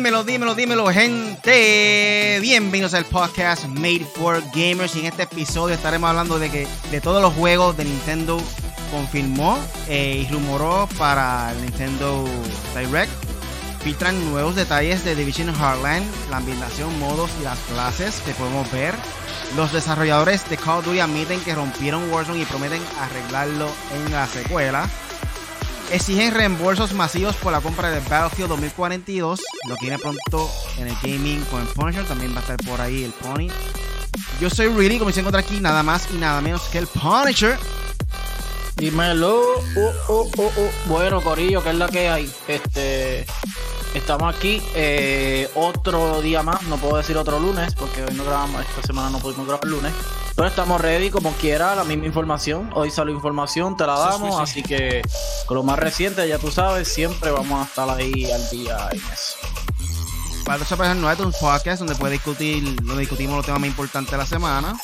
Dímelo, dímelo, dímelo, gente. Bienvenidos al podcast Made for Gamers. Y en este episodio estaremos hablando de que de todos los juegos de Nintendo confirmó eh, y rumoró para el Nintendo Direct. Filtran nuevos detalles de Division Heartland, la ambientación, modos y las clases que podemos ver. Los desarrolladores de Call of Duty admiten que rompieron Warzone y prometen arreglarlo en la secuela. Exigen reembolsos masivos por la compra de Battlefield 2042. Lo tiene pronto en el gaming con el Punisher. También va a estar por ahí el Pony. Yo soy Really, como se encuentra aquí, nada más y nada menos que el Punisher. Dímelo. Oh, oh, oh. Bueno, Corillo, ¿qué es la que hay? Este. Estamos aquí eh, otro día más, no puedo decir otro lunes, porque hoy no grabamos, esta semana no pudimos grabar el lunes. Pero estamos ready como quiera, la misma información. Hoy salió información, te la damos, así que con lo más reciente, ya tú sabes, siempre vamos a estar ahí al día en eso. Para esa página nueva un podcast donde puedes discutir, donde discutimos los temas más importantes de la semana.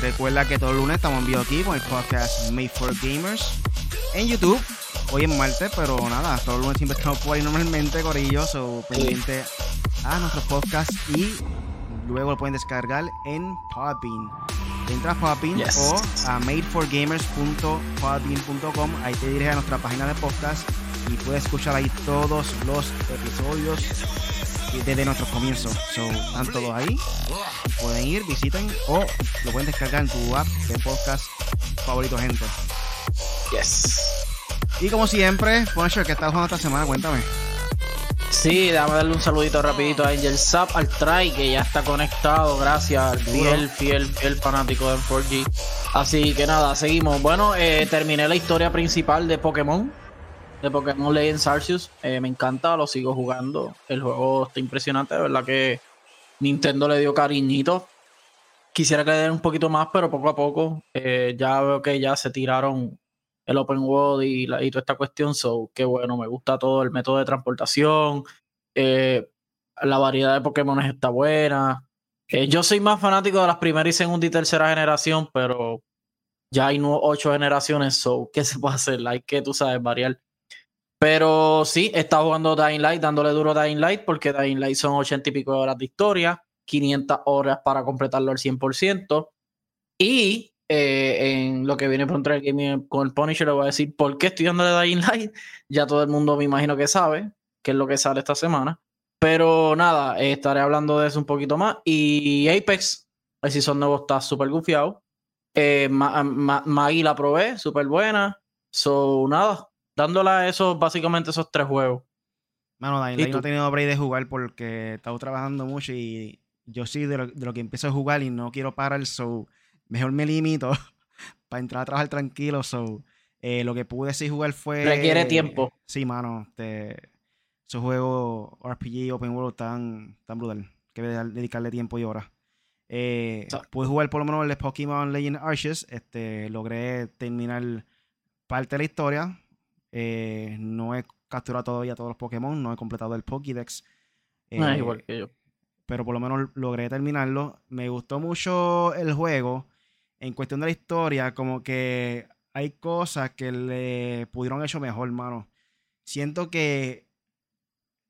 Recuerda que todo el lunes estamos en vivo aquí con el podcast Made for Gamers en YouTube. Hoy es martes, pero nada, todos los lunes siempre estamos por ahí normalmente, Corillos, o pendiente a nuestro podcast y luego lo pueden descargar en Podbean. Entra a Podbean o a madeforgamers.podbean.com, ahí te diriges a nuestra página de podcast y puedes escuchar ahí todos los episodios desde nuestro comienzo. So, están todos ahí. Pueden ir, visiten o lo pueden descargar en tu app de podcast favorito, gente. Yes. Y como siempre, Punisher, ¿qué estás jugando esta semana? Cuéntame. Sí, déjame darle un saludito rapidito a Angel Zap, al Try, que ya está conectado, gracias, al fiel, fiel, fiel fanático de 4G. Así que nada, seguimos. Bueno, eh, terminé la historia principal de Pokémon, de Pokémon Legends Arceus. Eh, me encanta, lo sigo jugando. El juego está impresionante, de verdad que Nintendo le dio cariñito. Quisiera que le den un poquito más, pero poco a poco eh, ya veo que ya se tiraron el open world y, toda esta cuestión. So, qué bueno, me gusta todo el método de transportación. Eh, la variedad de Pokémon está buena. Eh, yo soy más fanático de las primera y segunda y tercera generación, pero ya hay ocho generaciones, so, ¿qué se puede hacer? Hay que, tú sabes, variar. Pero sí, está jugando Dying Light, dándole duro a Dying Light, porque Dying Light son ochenta y pico de horas de historia, 500 horas para completarlo al 100%. Y eh, en lo que viene pronto el gaming con el Punisher, le voy a decir por qué estoy dando de Dying Light. Ya todo el mundo me imagino que sabe qué es lo que sale esta semana. Pero nada, estaré hablando de eso un poquito más. Y Apex, el season nuevo está súper gufiado. Eh, Maggie la probé, súper buena. So, nada, dándole a esos, básicamente esos tres juegos. Mano, Light no he tenido break de jugar porque he estado trabajando mucho y yo sí de lo, de lo que empiezo a jugar y no quiero parar, so mejor me limito para entrar a trabajar tranquilo. So, eh, lo que pude sí jugar fue. Requiere tiempo. Sí, mano. Este, esos juegos RPG Open World tan, tan brutal. Que dedicarle tiempo y horas. Eh, pude jugar por lo menos el Pokémon Legend Arches. Este, logré terminar parte de la historia. Eh, no he capturado todavía todos los Pokémon. No he completado el Pokédex. Ah, igual que yo. Pero por lo menos logré terminarlo. Me gustó mucho el juego en cuestión de la historia, como que hay cosas que le pudieron hecho mejor, hermano. Siento que.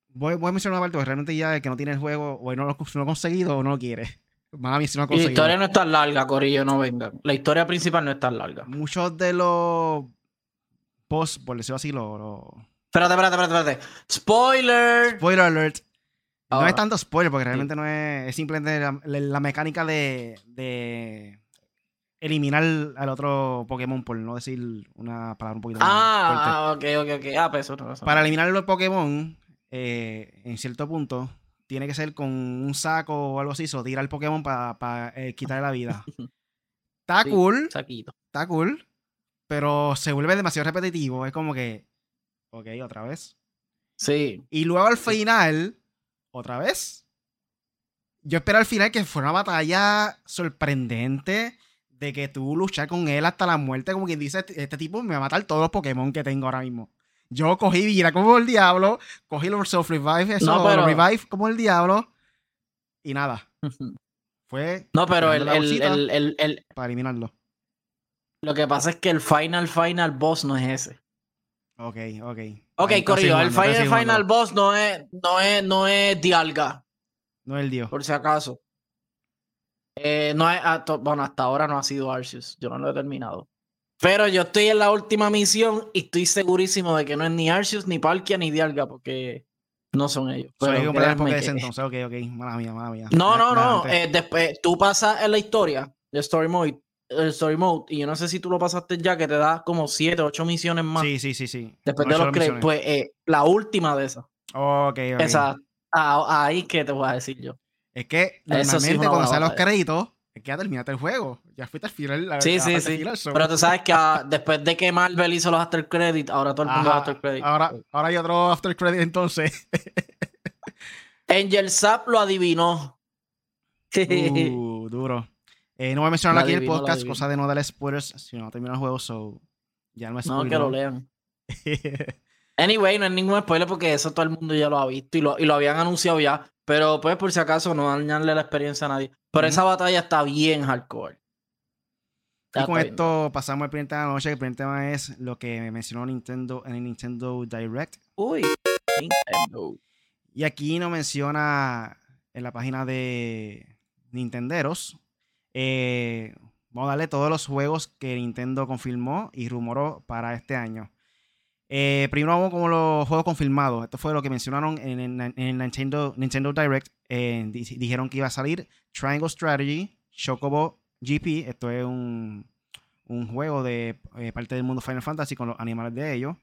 Voy, voy a mencionar una parte, porque realmente ya el que no tiene el juego, o no lo, ha conseguido o no lo quiere. Mami, si no ha conseguido. La historia no es tan larga, Corillo, no venga. La historia principal no es tan larga. Muchos de los post, por decirlo así, los. Espérate, espérate, espérate, espérate. Spoiler. Spoiler alert. No es tanto spoiler, porque realmente no es. Es simplemente la, mecánica de eliminar al otro Pokémon, por no decir una palabra un poquito ah, más Ah, ok, ok, ok. Ah, pues eso, Para eliminar los Pokémon, eh, en cierto punto, tiene que ser con un saco o algo así, o tira el Pokémon para eh, quitarle la vida. Está cool. Está cool. Pero se vuelve demasiado repetitivo. Es como que. Ok, otra vez. Sí. Y luego al final, otra vez. Yo espero al final que fuera una batalla sorprendente de que tú luchar con él hasta la muerte, como quien dice, este, este tipo me va a matar todos los Pokémon que tengo ahora mismo. Yo cogí vida como el diablo, cogí los Self Revive, eso, Revive como el diablo, y nada. Fue. No, pero el, el, el, Para eliminarlo. Lo que pasa es que el final, final boss no es ese. Ok, ok. Ok, Corillo, el final, final boss no es, no es, no es Dialga, No es el dios. por si acaso. Eh, no es, ah, bueno, hasta ahora no ha sido Arceus, yo no lo he terminado. Pero yo estoy en la última misión y estoy segurísimo de que no es ni Arceus, ni Palkia, ni Dialga, porque no son ellos. Pero que Pokédex que- entonces. Ok, ok. Mala mía, mala mía. No, no, no. eh, después tú pasas en la historia, el story mode, el story mode, y yo no sé si tú lo pasaste ya, que te da como 7, 8 misiones más. Sí, sí, sí, sí. Después Ocho de los créditos, pues eh, la última de esas. Ok, ok. Esa, ah, ahí que te voy a decir yo. Es que Eso sí es normalmente cuando salen los créditos, es que ya terminaste el juego. Ya fuiste al final. Sí, sí, sí. final, Pero tú sabes que ah, después de que Marvel hizo los after credit, ahora todo el mundo Ajá, after credit. Ahora, ahora hay otro after credit entonces. Angel Sap lo adivinó. Uh, duro. Eh, no voy a mencionarlo La aquí en el podcast, cosa de no darle spoilers si no termina el juego, so ya no es no, que lo lean. Anyway, no es ningún spoiler porque eso todo el mundo ya lo ha visto y lo, y lo habían anunciado ya. Pero pues por si acaso no dañarle la experiencia a nadie. Pero esa batalla está bien hardcore. Ya y con bien. esto pasamos al primer tema de la noche. El primer tema es lo que mencionó Nintendo en el Nintendo Direct. Uy, Nintendo. Y aquí nos menciona en la página de Nintenderos. Eh, vamos a darle todos los juegos que Nintendo confirmó y rumoró para este año. Eh, primero vamos con los juegos confirmados. Esto fue lo que mencionaron en, en- en Nintendo, Direct. Eh, di- dijeron que iba a salir Triangle Strategy, Chocobo GP. Esto es un, juego de parte del mundo Final Fantasy con los animales de ellos.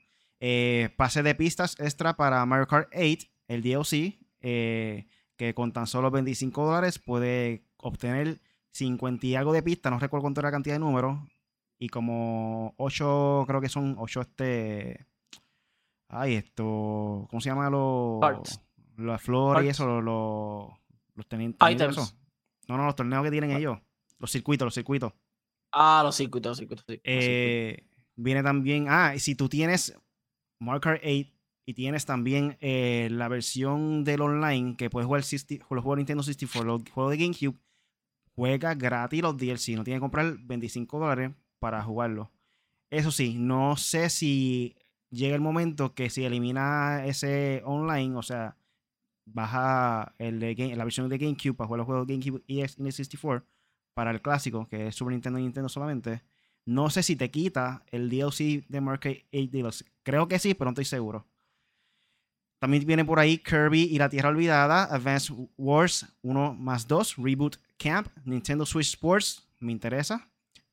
Pase de pistas extra para Mario Kart 8, el DLC, que con tan solo 25 dólares puede obtener 50 y algo de pistas, no recuerdo cuánto era la cantidad de números, y como 8, creo que son 8 este... Ay, esto... ¿Cómo se llama los... Las flores y eso, los... los, los teni- Items. No, no, los torneos que tienen ellos. Los circuitos, los circuitos. Ah, los circuitos, los circuitos. sí, los circuitos. Eh, viene también. Ah, y si tú tienes Mario Kart 8 y tienes también eh, la versión del online que puedes jugar 60 con los juegos de Nintendo 64, los juegos de GameCube, juega gratis los DLC. No tienes que comprar 25 dólares para jugarlo. Eso sí, no sé si llega el momento que si elimina ese online, o sea, baja el de la versión de GameCube para jugar los juegos de GameCube y N64 para el clásico, que es Super Nintendo y Nintendo solamente. No sé si te quita el DLC de Mario Kart 8 Deluxe. Creo que sí, pero no estoy seguro. También viene por ahí Kirby y la Tierra Olvidada, Advance Wars 1 más 2, Reboot Camp, Nintendo Switch Sports, me interesa.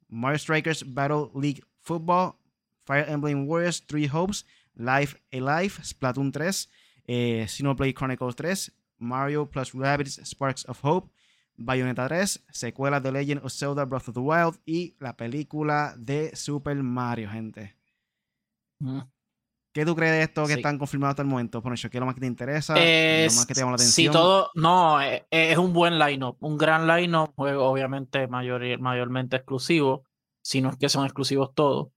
Mario Strikers Battle League Football, Fire Emblem Warriors 3 Hopes, Life Alive, Splatoon 3, eh, Xenoblade Chronicles 3, Mario plus Rabbids Sparks of Hope, Bayonetta 3, secuela de Legend of Zelda Breath of the Wild y la película de Super Mario, gente. Mm. ¿Qué tú crees de esto que Sí. están confirmados hasta el momento? Por ¿qué es lo más que te interesa? Eh, lo más que te llama la si atención. todo, no, eh, es, un buen line-up, un gran line-up, juego obviamente mayor, mayormente exclusivo, si no es que son exclusivos todos.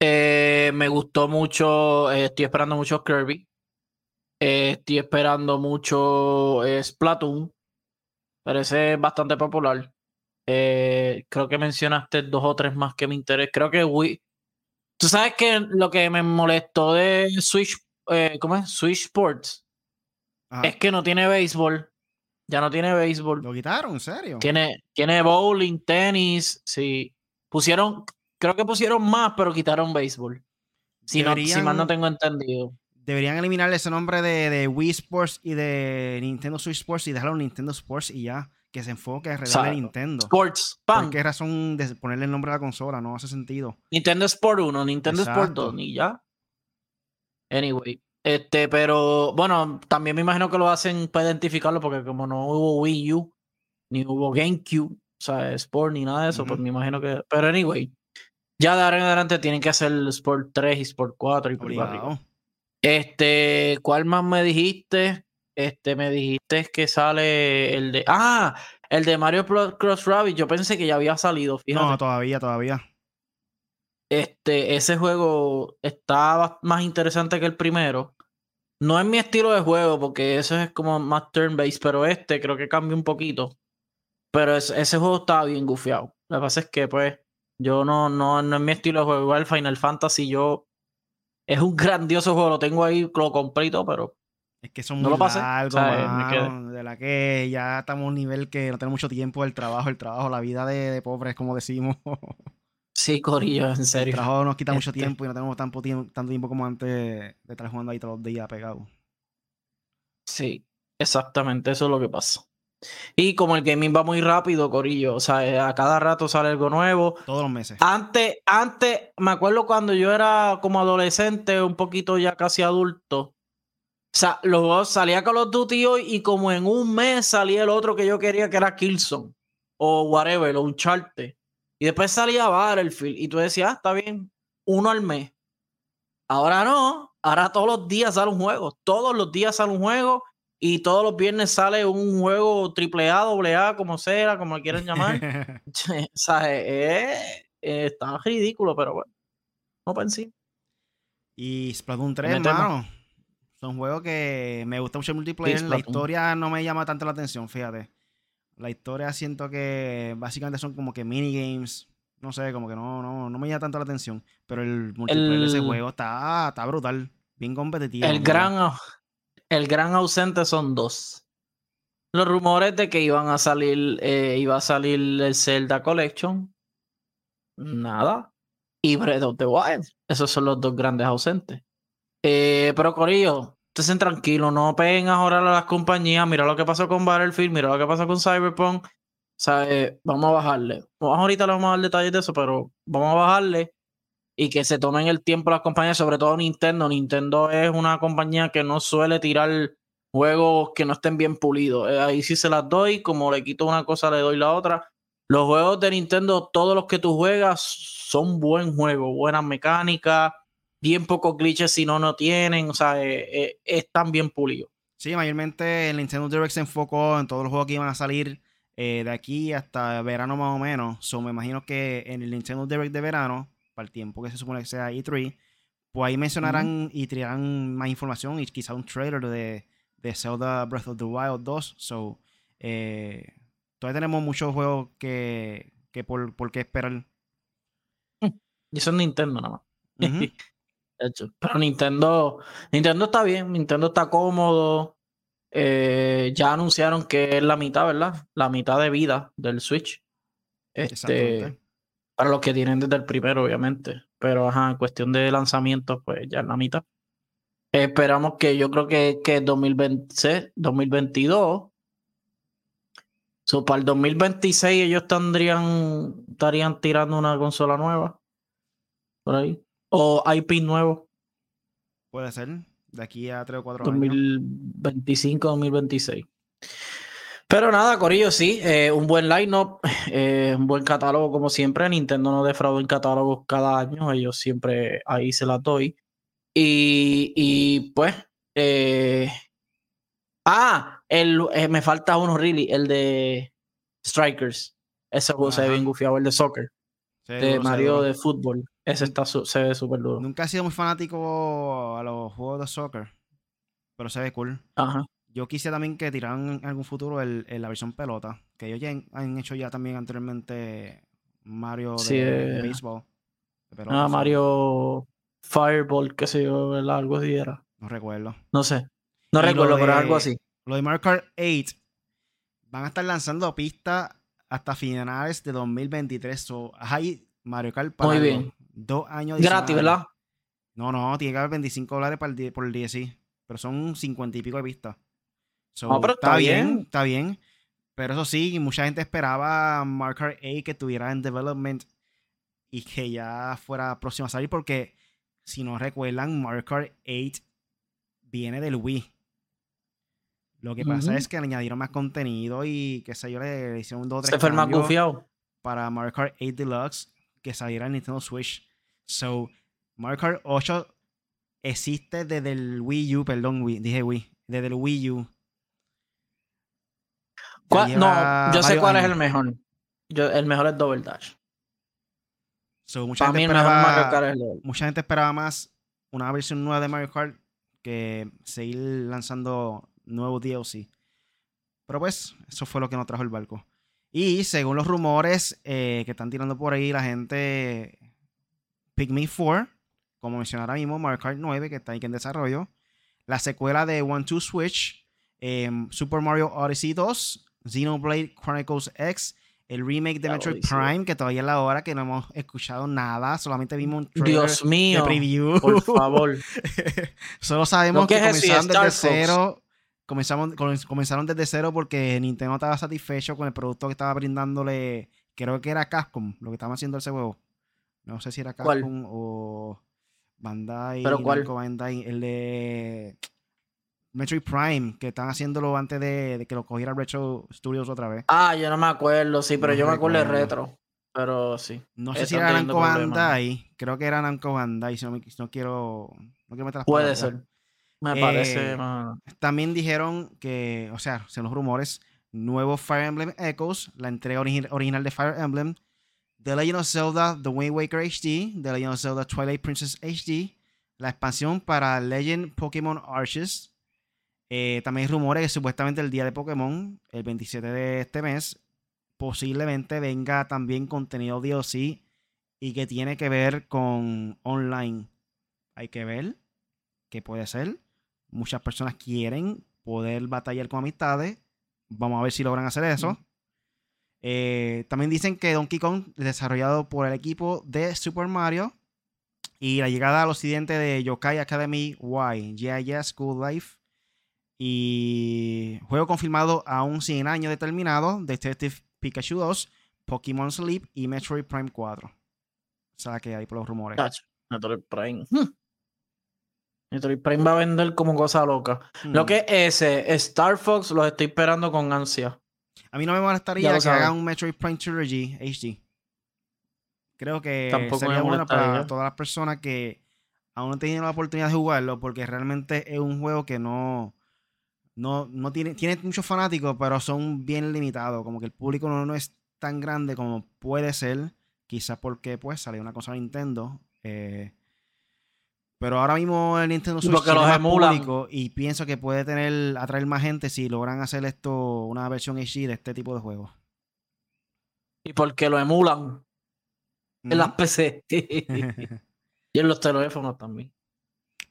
Eh, me gustó mucho, eh, estoy esperando mucho Kirby, eh, estoy esperando mucho eh, Splatoon, parece bastante popular. Eh, creo que mencionaste dos o tres más que me interesan. Creo que Wii. Tú sabes que lo que me molestó de Switch, eh, ¿cómo es? Switch Sports. Ajá. Es que no tiene béisbol. Ya no tiene béisbol. ¿Lo quitaron? ¿En serio? Tiene, tiene bowling, tenis. Sí. Pusieron, creo que pusieron más, pero quitaron béisbol. Si, no, si mal no tengo entendido. Deberían eliminar ese nombre de, de Wii Sports y de Nintendo Switch Sports y dejarlo Nintendo Sports y ya. Que se enfoque alrededor de. Nintendo. Sports, ¿Por pan. qué razón de ponerle el nombre a la consola? No hace sentido. Nintendo Sport 1, Nintendo Sport Exacto. 2, ni ya. Anyway. Este, pero bueno, también me imagino que lo hacen para identificarlo porque como no hubo Wii U, ni hubo GameCube, o sea, Sport ni nada de eso, pues me imagino que. Pero anyway, ya de ahora en adelante tienen que hacer Sport 3 y Sport 4 y por. Este, ¿cuál más me dijiste? Este, me dijiste que sale el de. ¡Ah! El de Mario Cross Rabbit. Yo pensé que ya había salido, fíjate. No, todavía, todavía. Este, ese juego está más interesante que el primero. No es mi estilo de juego, porque eso es como más turn-based, pero este creo que cambia un poquito. Pero es- ese juego estaba bien gufiado. Lo que pasa es que, pues, yo no, no, no es mi estilo de juego. Igual Final Fantasy, yo es un grandioso juego, lo tengo ahí, lo completo, pero es que son muy largos, de la que ya estamos a un nivel que no tenemos mucho tiempo el trabajo, el trabajo, la vida de, de pobres, como decimos. Sí, Corillo, en serio. El trabajo nos quita mucho este tiempo y no tenemos tanto tiempo, tanto tiempo como antes de estar jugando ahí todos los días pegados. Sí, exactamente, eso es lo que pasa. Y como el gaming va muy rápido, Corillo, o sea, eh, a cada rato sale algo nuevo. Todos los meses. Antes, antes, me acuerdo cuando yo era como adolescente, un poquito ya casi adulto. Sea, luego salía Call of Duty hoy y como en un mes salía el otro que yo quería que era Killzone o whatever, o un charte. Y después salía Battlefield y tú decías, ah, está bien, uno al mes. Ahora no, ahora todos los días sale un juego, todos los días sale un juego y todos los viernes sale un juego triple A, doble A, como sea, como quieran llamar. o sea, eh, eh, está ridículo, pero bueno, no pensé. Y Splatoon 3, hermano. Son juegos que me gusta mucho el multiplayer. la historia no me llama tanto la atención, fíjate. La historia siento que básicamente son como que minigames. No sé, como que no, no, no me llama tanto la atención. Pero el multiplayer de ese juego está, está brutal. Bien competitivo. El gran, el gran ausente son dos. Los rumores de que iban a salir, eh, iba a salir el Zelda Collection. Nada. Y Breath of the Wild. Esos son los dos grandes ausentes. Eh, pero Corillo, Estén tranquilos, no peguen ahora a las compañías. Mira lo que pasó con Battlefield, mira lo que pasó con Cyberpunk. O eh, vamos a bajarle. Ahorita le vamos a dar detalles de eso, pero vamos a bajarle y que se tomen el tiempo las compañías, sobre todo Nintendo. Nintendo es una compañía que no suele tirar juegos que no estén bien pulidos. Eh, ahí sí se las doy, como le quito una cosa, le doy la otra. Los juegos de Nintendo, todos los que tú juegas, son buen juego, buenas mecánicas bien pocos glitches si no, no tienen, o sea, eh, eh, están bien pulidos. Sí, mayormente el Nintendo Direct se enfocó en todos los juegos que iban a salir eh, de aquí hasta verano más o menos. So, me imagino que en el Nintendo Direct de verano, para el tiempo que se supone que sea E3, pues ahí mencionarán y traerán más información y quizá un trailer de, de Zelda Breath of the Wild 2. So, todavía tenemos muchos juegos que, que por, por qué esperar. Y es Nintendo nada más. Pero Nintendo, Nintendo está bien, Nintendo está cómodo. Eh, ya anunciaron que es la mitad, ¿verdad? La mitad de vida del Switch. Este, para los que tienen desde el primero, obviamente. Pero ajá, en cuestión de lanzamiento, pues ya es la mitad. Esperamos que yo creo que, que 2020, 2022. So, para el 2026 ellos tendrían, estarían tirando una consola nueva. Por ahí. ¿O IP nuevo? Puede ser, de aquí a 3 o 4 años. 2025, 2026. Pero nada, Corillo, sí, eh, un buen line-up, eh, un buen catálogo como siempre. Nintendo no defrauda en catálogos cada año, ellos siempre ahí se la doy. Y, y pues, eh, ah, el, me falta uno, really, el de Strikers. Ese juego se ve bien gufiado, el de soccer. de Mario de fútbol. Ese está se ve súper duro. Nunca he sido muy fanático a los juegos de soccer, pero se ve cool. Ajá. Yo quise también que tiraran en algún futuro el, la versión pelota, que ellos ya han, hecho ya también anteriormente Mario de, eh, béisbol. ah, Mario Fireball, qué sé yo, algo así era. No recuerdo. No sé. No recuerdo, pero algo así. Lo de Mario Kart 8 van a estar lanzando pistas hasta finales de 2023. So, hay Mario Kart para Muy bien. Dos años. Gratis, ¿verdad? No, no, tiene que haber 25 dólares por el, por el DSI. Pero son 50 y pico de vistas. no, pero está, bien. Está bien. Pero eso sí, mucha gente esperaba Marker A que tuviera en development y que ya fuera próximo a salir. Porque si no recuerdan, Mario 8 viene del Wii. Lo que pasa es que le añadieron más contenido y que sé yo, le hicieron un 2 Se fue más confiado. Para Mario Kart 8 Deluxe que saliera en Nintendo Switch. So, Mario Kart 8 existe desde el Wii U, perdón, dije Wii, desde el Wii U. No, yo sé cuál es el mejor. Yo, el mejor es Double Dash. mucha, gente esperaba, mucha gente esperaba más una versión nueva de Mario Kart que seguir lanzando nuevos DLC. Pero pues, eso fue lo que nos trajo el barco. Y según los rumores eh, que están tirando por ahí, la gente. Pygmy 4, como mencioné ahora mismo, Mario Kart 9, que está ahí en desarrollo. La secuela de One Two Switch, em, Super Mario Odyssey 2, Xenoblade Chronicles X, el remake de Metroid Prime, que todavía es la hora que no hemos escuchado nada, solamente vimos un trailer Dios mío, de preview. Por favor. Solo sabemos que, comenzaron desde cero. Comenzamos, comenzaron desde cero porque Nintendo estaba satisfecho con el producto que estaba brindándole. Creo que era Capcom, lo que estaba haciendo ese juego. No sé si era Capcom o Bandai. ¿Pero cuál? Bandai, el de Metroid Prime, que están haciéndolo antes de, que lo cogiera Retro Studios otra vez. Ah, yo no me acuerdo, sí, pero yo me acuerdo de Retro. Pero sí. No sé si era Namco Bandai. Creo que era Namco Bandai, si no, no quiero. No quiero meter Puede ser. Me parece. Eh, también dijeron que, o sea, según los rumores, nuevo Fire Emblem Echoes, la entrega original de Fire Emblem, The Legend of Zelda The Wind Waker HD, The Legend of Zelda Twilight Princess HD, la expansión para Legend Pokémon Arches, eh, también hay rumores que supuestamente el día de Pokémon, el 27 de este mes, posiblemente venga también contenido DLC y que tiene que ver con online. Hay que ver qué puede ser. Muchas personas quieren poder batallar con amistades. Vamos a ver si logran hacer eso. Eh, también dicen que Donkey Kong, desarrollado por el equipo de Super Mario, y la llegada al occidente de Yokai Academy Y, GIS School Life, y juego confirmado aún sin año determinado: Detective Pikachu 2, Pokémon Sleep y Metroid Prime 4. O sea, que hay por los rumores. Metroid Prime. Hmm. Metroid Prime va a vender como cosa loca. Lo hmm. que es ese, Star Fox, los estoy esperando con ansia. A mí no me molestaría que hagan un Metroid Prime Trilogy HD. Creo que sería bueno para todas las personas que aún no tienen la oportunidad de jugarlo, porque realmente es un juego que no no, no tiene, tiene muchos fanáticos, pero son bien limitados. Como que el público no, es tan grande como puede ser. Quizás porque pues salió una cosa de Nintendo. Eh, pero ahora mismo el Nintendo Switch es más público y pienso que puede tener atraer más gente si logran hacer esto una versión HD de este tipo de juegos. Y porque lo emulan en las PC y en los teléfonos también.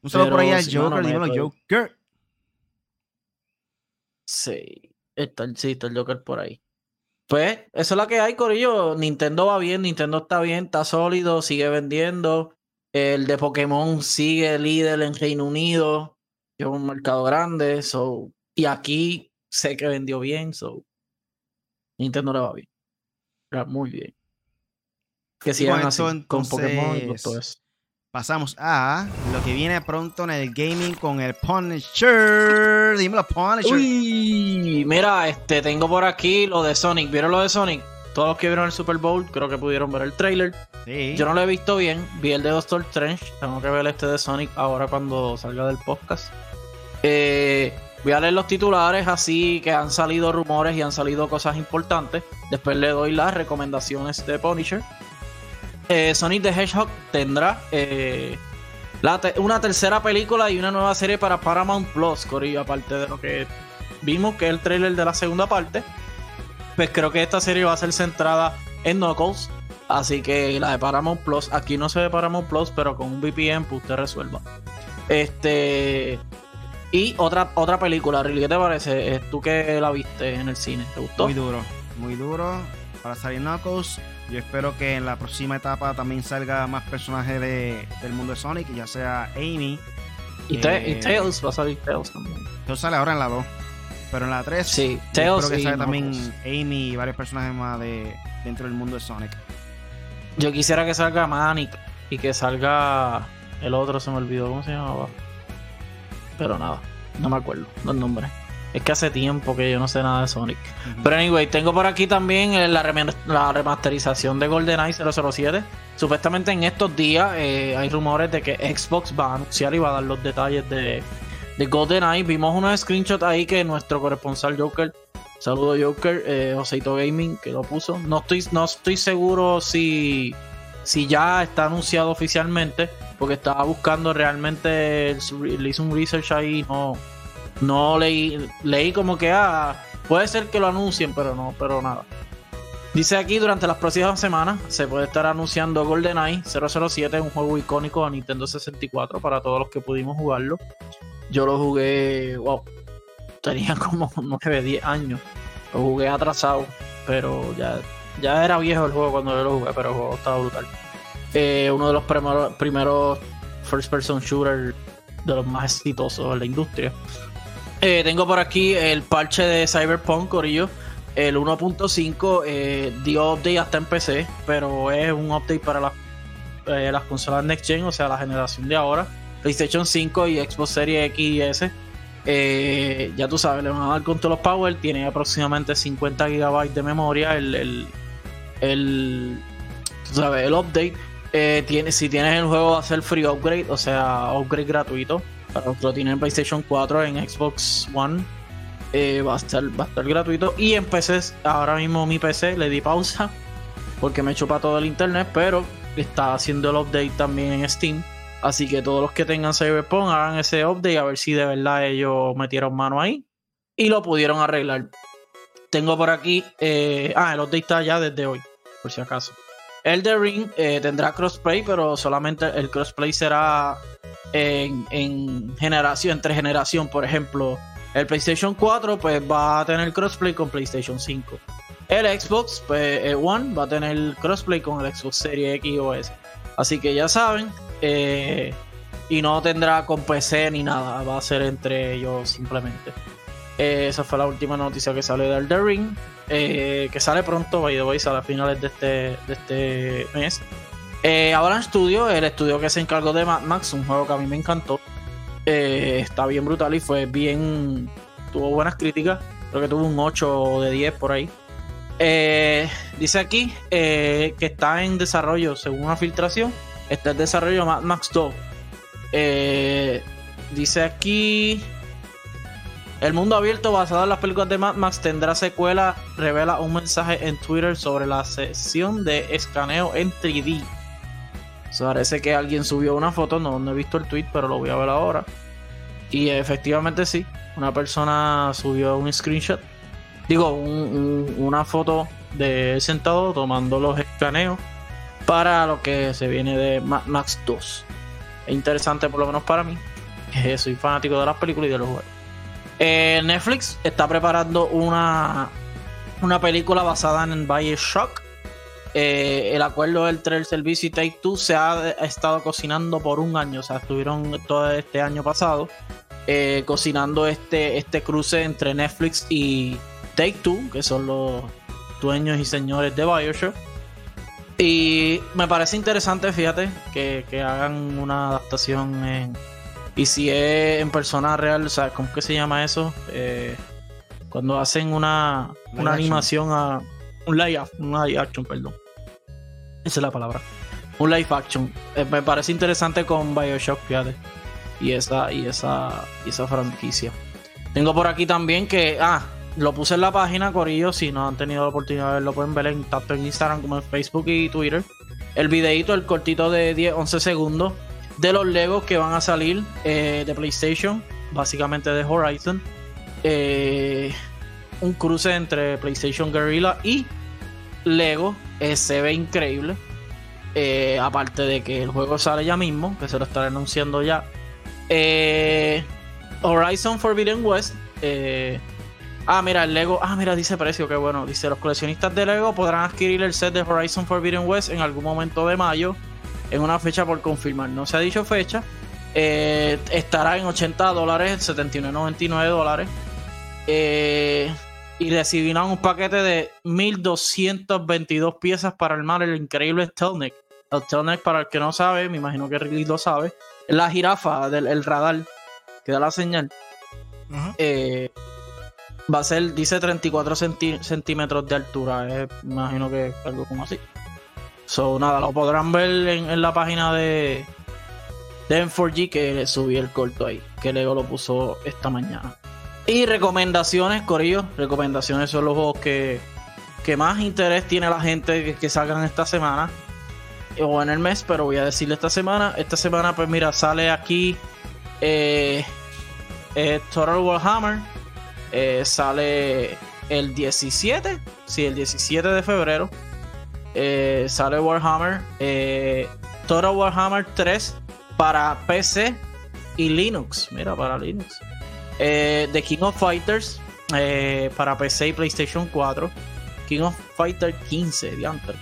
Un saludo por ahí al Joker, dímelo Joker. Sí, está, sí, está el Joker por ahí. Pues, eso es lo que hay, Corillo. Nintendo va bien, Nintendo está bien, está sólido, sigue vendiendo. El de Pokémon sigue líder en Reino Unido. Es un mercado grande. So, y aquí sé que vendió bien. So, Nintendo le va bien. Muy bien. Que sigan así con Pokémon y todo eso pasamos a lo que viene pronto en el gaming con el Punisher. Dímelo, Punisher. Uy, mira, este, tengo por aquí lo de Sonic. ¿Vieron lo de Sonic? Todos los que vieron el Super Bowl, creo que pudieron ver el trailer. Sí. Yo no lo he visto bien. Vi el de Doctor Strange. Tengo que ver este de Sonic ahora cuando salga del podcast. Eh, voy a leer los titulares así que han salido rumores y han salido cosas importantes. Después le doy las recomendaciones de Punisher. Eh, Sonic the Hedgehog tendrá eh, una tercera película y una nueva serie para Paramount Plus, Corillo, aparte de lo que vimos, que es el trailer de la segunda parte. Pues creo que esta serie va a ser centrada en Knuckles. Así que la de Paramount Plus, aquí no se ve Paramount Plus, pero con un VPN pues usted resuelva. Este. Y otra, otra película, ¿qué te parece? Tú que la viste en el cine, ¿te gustó? Muy duro, muy duro. Para salir Knuckles, yo espero que en la próxima etapa también salga más personajes de, del mundo de Sonic, ya sea Amy. Y, eh, Tails, va a salir Tails también. Tails sale ahora en la 2. Pero en la 3, sí, espero que salga también Amy y varios personajes más de, dentro del mundo de Sonic. Yo quisiera que salga Manic y que salga el otro, se me olvidó cómo se llamaba. Pero nada, no me acuerdo los nombres. Es que hace tiempo que yo no sé nada de Sonic. Pero anyway, tengo por aquí también eh, la, remasterización de GoldenEye 007. Supuestamente en estos días eh, hay rumores de que Xbox va a anunciar y va a dar los detalles de, de GoldenEye. Vimos unos screenshots ahí que nuestro corresponsal Joker, saludo Joker, eh, Joseito Gaming, que lo puso. No estoy, no estoy seguro si, si ya está anunciado oficialmente, porque estaba buscando realmente, le hice un research ahí no no leí, leí como que, ah, puede ser que lo anuncien, pero no, pero nada. Dice aquí, durante las próximas semanas se puede estar anunciando GoldenEye 007, un juego icónico de Nintendo 64 para todos los que pudimos jugarlo. Yo lo jugué, wow, tenía como 9, 10 años. Lo jugué atrasado, pero ya, ya era viejo el juego cuando yo lo jugué, pero el juego estaba brutal. Eh, uno de los primeros, primeros first person shooter de los más exitosos en la industria. Eh, tengo por aquí el parche de Cyberpunk, Corillo el 1.5 eh, dio update hasta en PC, pero es un update para eh, las consolas Next Gen, o sea, la generación de ahora. PlayStation 5 y Xbox Series X y S. Eh, ya tú sabes, le van a dar con todos los power. Tiene aproximadamente 50 GB de memoria. El, el, tú sabes, el update. tiene, si tienes el juego, va a ser free upgrade, o sea, upgrade gratuito. Para los que lo tienen en PlayStation 4, en Xbox One eh, va, a estar, va a estar gratuito. Y en PC, ahora mismo mi PC le di pausa porque me chupa todo el internet, pero está haciendo el update también en Steam. Así que todos los que tengan Cyberpunk hagan ese update a ver si de verdad ellos metieron mano ahí y lo pudieron arreglar. Tengo por aquí, eh, ah, el update está ya desde hoy, por si acaso. Elder Ring eh, tendrá crossplay, pero solamente el crossplay será en, en generación, entre generación, por ejemplo el PlayStation 4 pues va a tener crossplay con PlayStation 5. El Xbox pues, eh, One va a tener crossplay con el Xbox Series X o S. Así que ya saben. Eh, y no tendrá con PC ni nada. Va a ser entre ellos simplemente. Eh, esa fue la última noticia que sale de Elder Ring. que sale pronto, by the way, sale a finales de este, de este mes. Avalanche Studio, el estudio que se encargó de Mad Max, un juego que a mí me encantó. Eh, está bien brutal y fue bien. Tuvo buenas críticas. Creo que tuvo un 8 de 10 por ahí. Eh, dice aquí eh, que está en desarrollo, según una filtración. Está en desarrollo Max 2. dice aquí. El mundo abierto basado en las películas de Mad Max tendrá secuela. Revela un mensaje en Twitter sobre la sesión de escaneo en 3D parece que alguien subió una foto, no, he visto el tweet, pero lo voy a ver ahora. Y efectivamente sí, una persona subió un screenshot, digo, una foto de sentado tomando los escaneos para lo que se viene de Max 2. Es interesante por lo menos para mí, que soy fanático de las películas y de los juegos. Eh, Netflix está preparando una, una película basada en Bioshock eh, el acuerdo entre el servicio y Take Two se ha estado cocinando por un año, o sea, estuvieron todo este año pasado eh, cocinando este, este cruce entre Netflix y Take Two, que son los dueños y señores de Bioshock. Y me parece interesante, fíjate, que, hagan una adaptación en, y si es en persona real, o sea, ¿cómo que se llama eso? Eh, cuando hacen una, una animación a un live, un live action, perdón. Esa es la palabra. Un live action. Eh, me parece interesante con Bioshock, fíjate. Y esa, y esa, y esa franquicia. Tengo por aquí también que. Ah, lo puse en la página, Corillo. Si no han tenido la oportunidad de verlo, pueden ver en tanto en Instagram como en Facebook y Twitter. El videito, el cortito de 10, 11 segundos de los Legos que van a salir eh, de PlayStation, básicamente de Horizon. Eh, un cruce entre PlayStation Guerrilla y Lego eh, se ve increíble. Eh, aparte de que el juego sale ya mismo, que se lo estaré anunciando ya. Eh, Horizon Forbidden West. Ah, mira, el Lego. Ah, mira, dice precio, qué bueno. Dice: Los coleccionistas de Lego podrán adquirir el set de Horizon Forbidden West en algún momento de mayo. En una fecha por confirmar. No se ha dicho fecha. estará en 80 dólares, 79.99 dólares. Eh y recibirán un paquete de 1222 piezas para armar el increíble Stelneck. El Stelneck, para el que no sabe, me imagino que Ridley lo sabe, es la jirafa del radar que da la señal. Eh, va a ser, dice 34 centímetros de altura. me imagino que algo como así. So, nada, lo podrán ver en, la página de, de M4G que subí el corto ahí, que Lego lo puso esta mañana. Y recomendaciones, Corillo. Recomendaciones son los juegos que, más interés tiene la gente que, salgan esta semana. O en el mes, pero voy a decirle esta semana. Esta semana, pues mira, sale aquí eh, eh Total Warhammer. Eh, sale el 17, sí, el 17 de febrero, eh, sale Warhammer, eh, Total Warhammer 3 para PC y Linux. Mira, para Linux. Eh, The King of Fighters para PC y PlayStation 4. King of Fighters 15, diantre.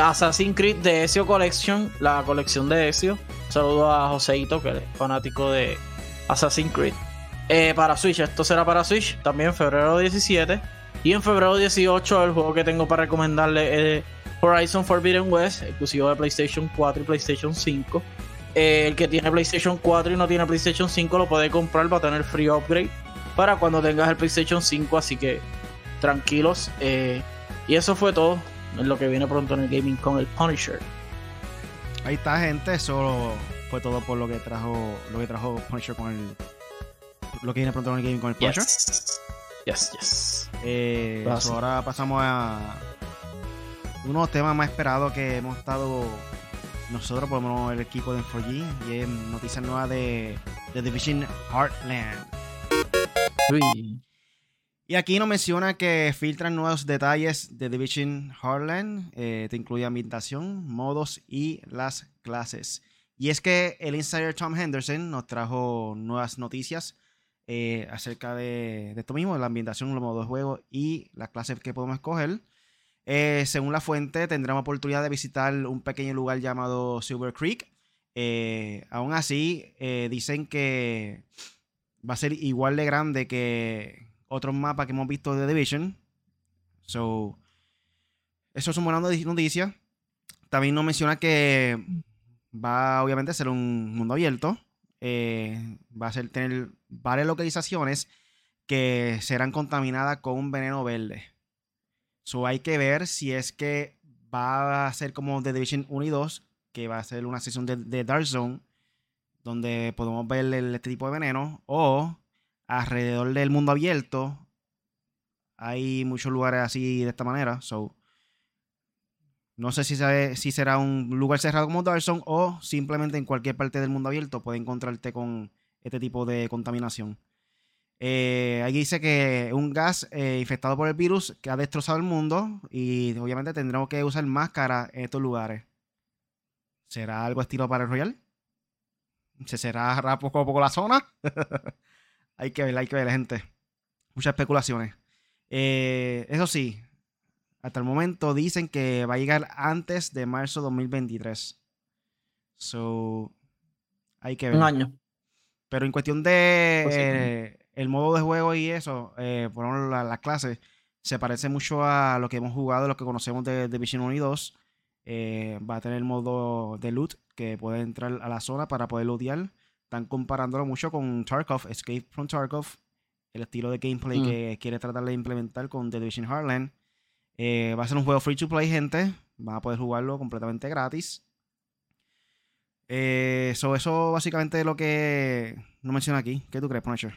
Assassin's Creed de Ezio Collection, la colección de Ezio. Saludo a Joseito, que es fanático de Assassin's Creed. Para Switch, esto será para Switch, también febrero 17. Y en febrero 18 el juego que tengo para recomendarle es Horizon Forbidden West, exclusivo de PlayStation 4 y PlayStation 5. Eh, el que tiene PlayStation 4 y no tiene PlayStation 5 lo puede comprar para tener free upgrade para cuando tengas el PlayStation 5, así que tranquilos. Eh, y eso fue todo lo que viene pronto en el gaming con el Punisher. Ahí está gente, eso fue todo por lo que trajo lo que trajo Punisher con el lo que viene pronto en el gaming con el Punisher. Yes, yes. Eh, ahora pasamos a uno de los temas más esperados que hemos estado nosotros, por lo menos el equipo de 4G, y es noticias nuevas de The Division Heartland. Y aquí nos menciona que filtran nuevos detalles de Division Heartland, eh, te incluye ambientación, modos y las clases. Y es que el insider Tom Henderson nos trajo nuevas noticias eh, acerca de, de, esto mismo, la ambientación, los modos de juego y las clases que podemos escoger. Eh, según la fuente, tendremos oportunidad de visitar un pequeño lugar llamado Silver Creek. Eh, aún así, dicen que va a ser igual de grande que otros mapas que hemos visto de Division. So, eso es una buena noticia. También nos menciona que va obviamente a ser un mundo abierto. Va a ser tener varias localizaciones que serán contaminadas con un veneno verde. So hay que ver si es que va a ser como The Division 1 y 2, que va a ser una sesión de, Dark Zone, donde podemos ver este tipo de veneno, o alrededor del mundo abierto hay muchos lugares así de esta manera. So, no sé si, será un lugar cerrado como Dark Zone o simplemente en cualquier parte del mundo abierto puede encontrarte con este tipo de contaminación. Eh, dice que un gas eh, infectado por el virus que ha destrozado el mundo y obviamente tendremos que usar máscara en estos lugares. ¿Será algo estilo para el Royal? ¿Se cerrará poco a poco la zona? hay que ver, hay que ver, gente. Muchas especulaciones. Eh, eso sí, hasta el momento dicen que va a llegar antes de marzo 2023. So, hay que ver. Un año. Pero en cuestión de el modo de juego y eso, eh, por ejemplo, las clases, se parece mucho a lo que hemos jugado, lo que conocemos de Division 1 y 2. Eh, va a tener el modo de loot que puede entrar a la zona para poder lootear. Están comparándolo mucho con Tarkov, Escape from Tarkov, el estilo de gameplay mm. que quiere tratar de implementar con The Division Heartland. Eh, va a ser un juego free to play, gente. Van a poder jugarlo completamente gratis. Eh, eso básicamente es lo que no menciona aquí. ¿Qué tú crees, Punisher?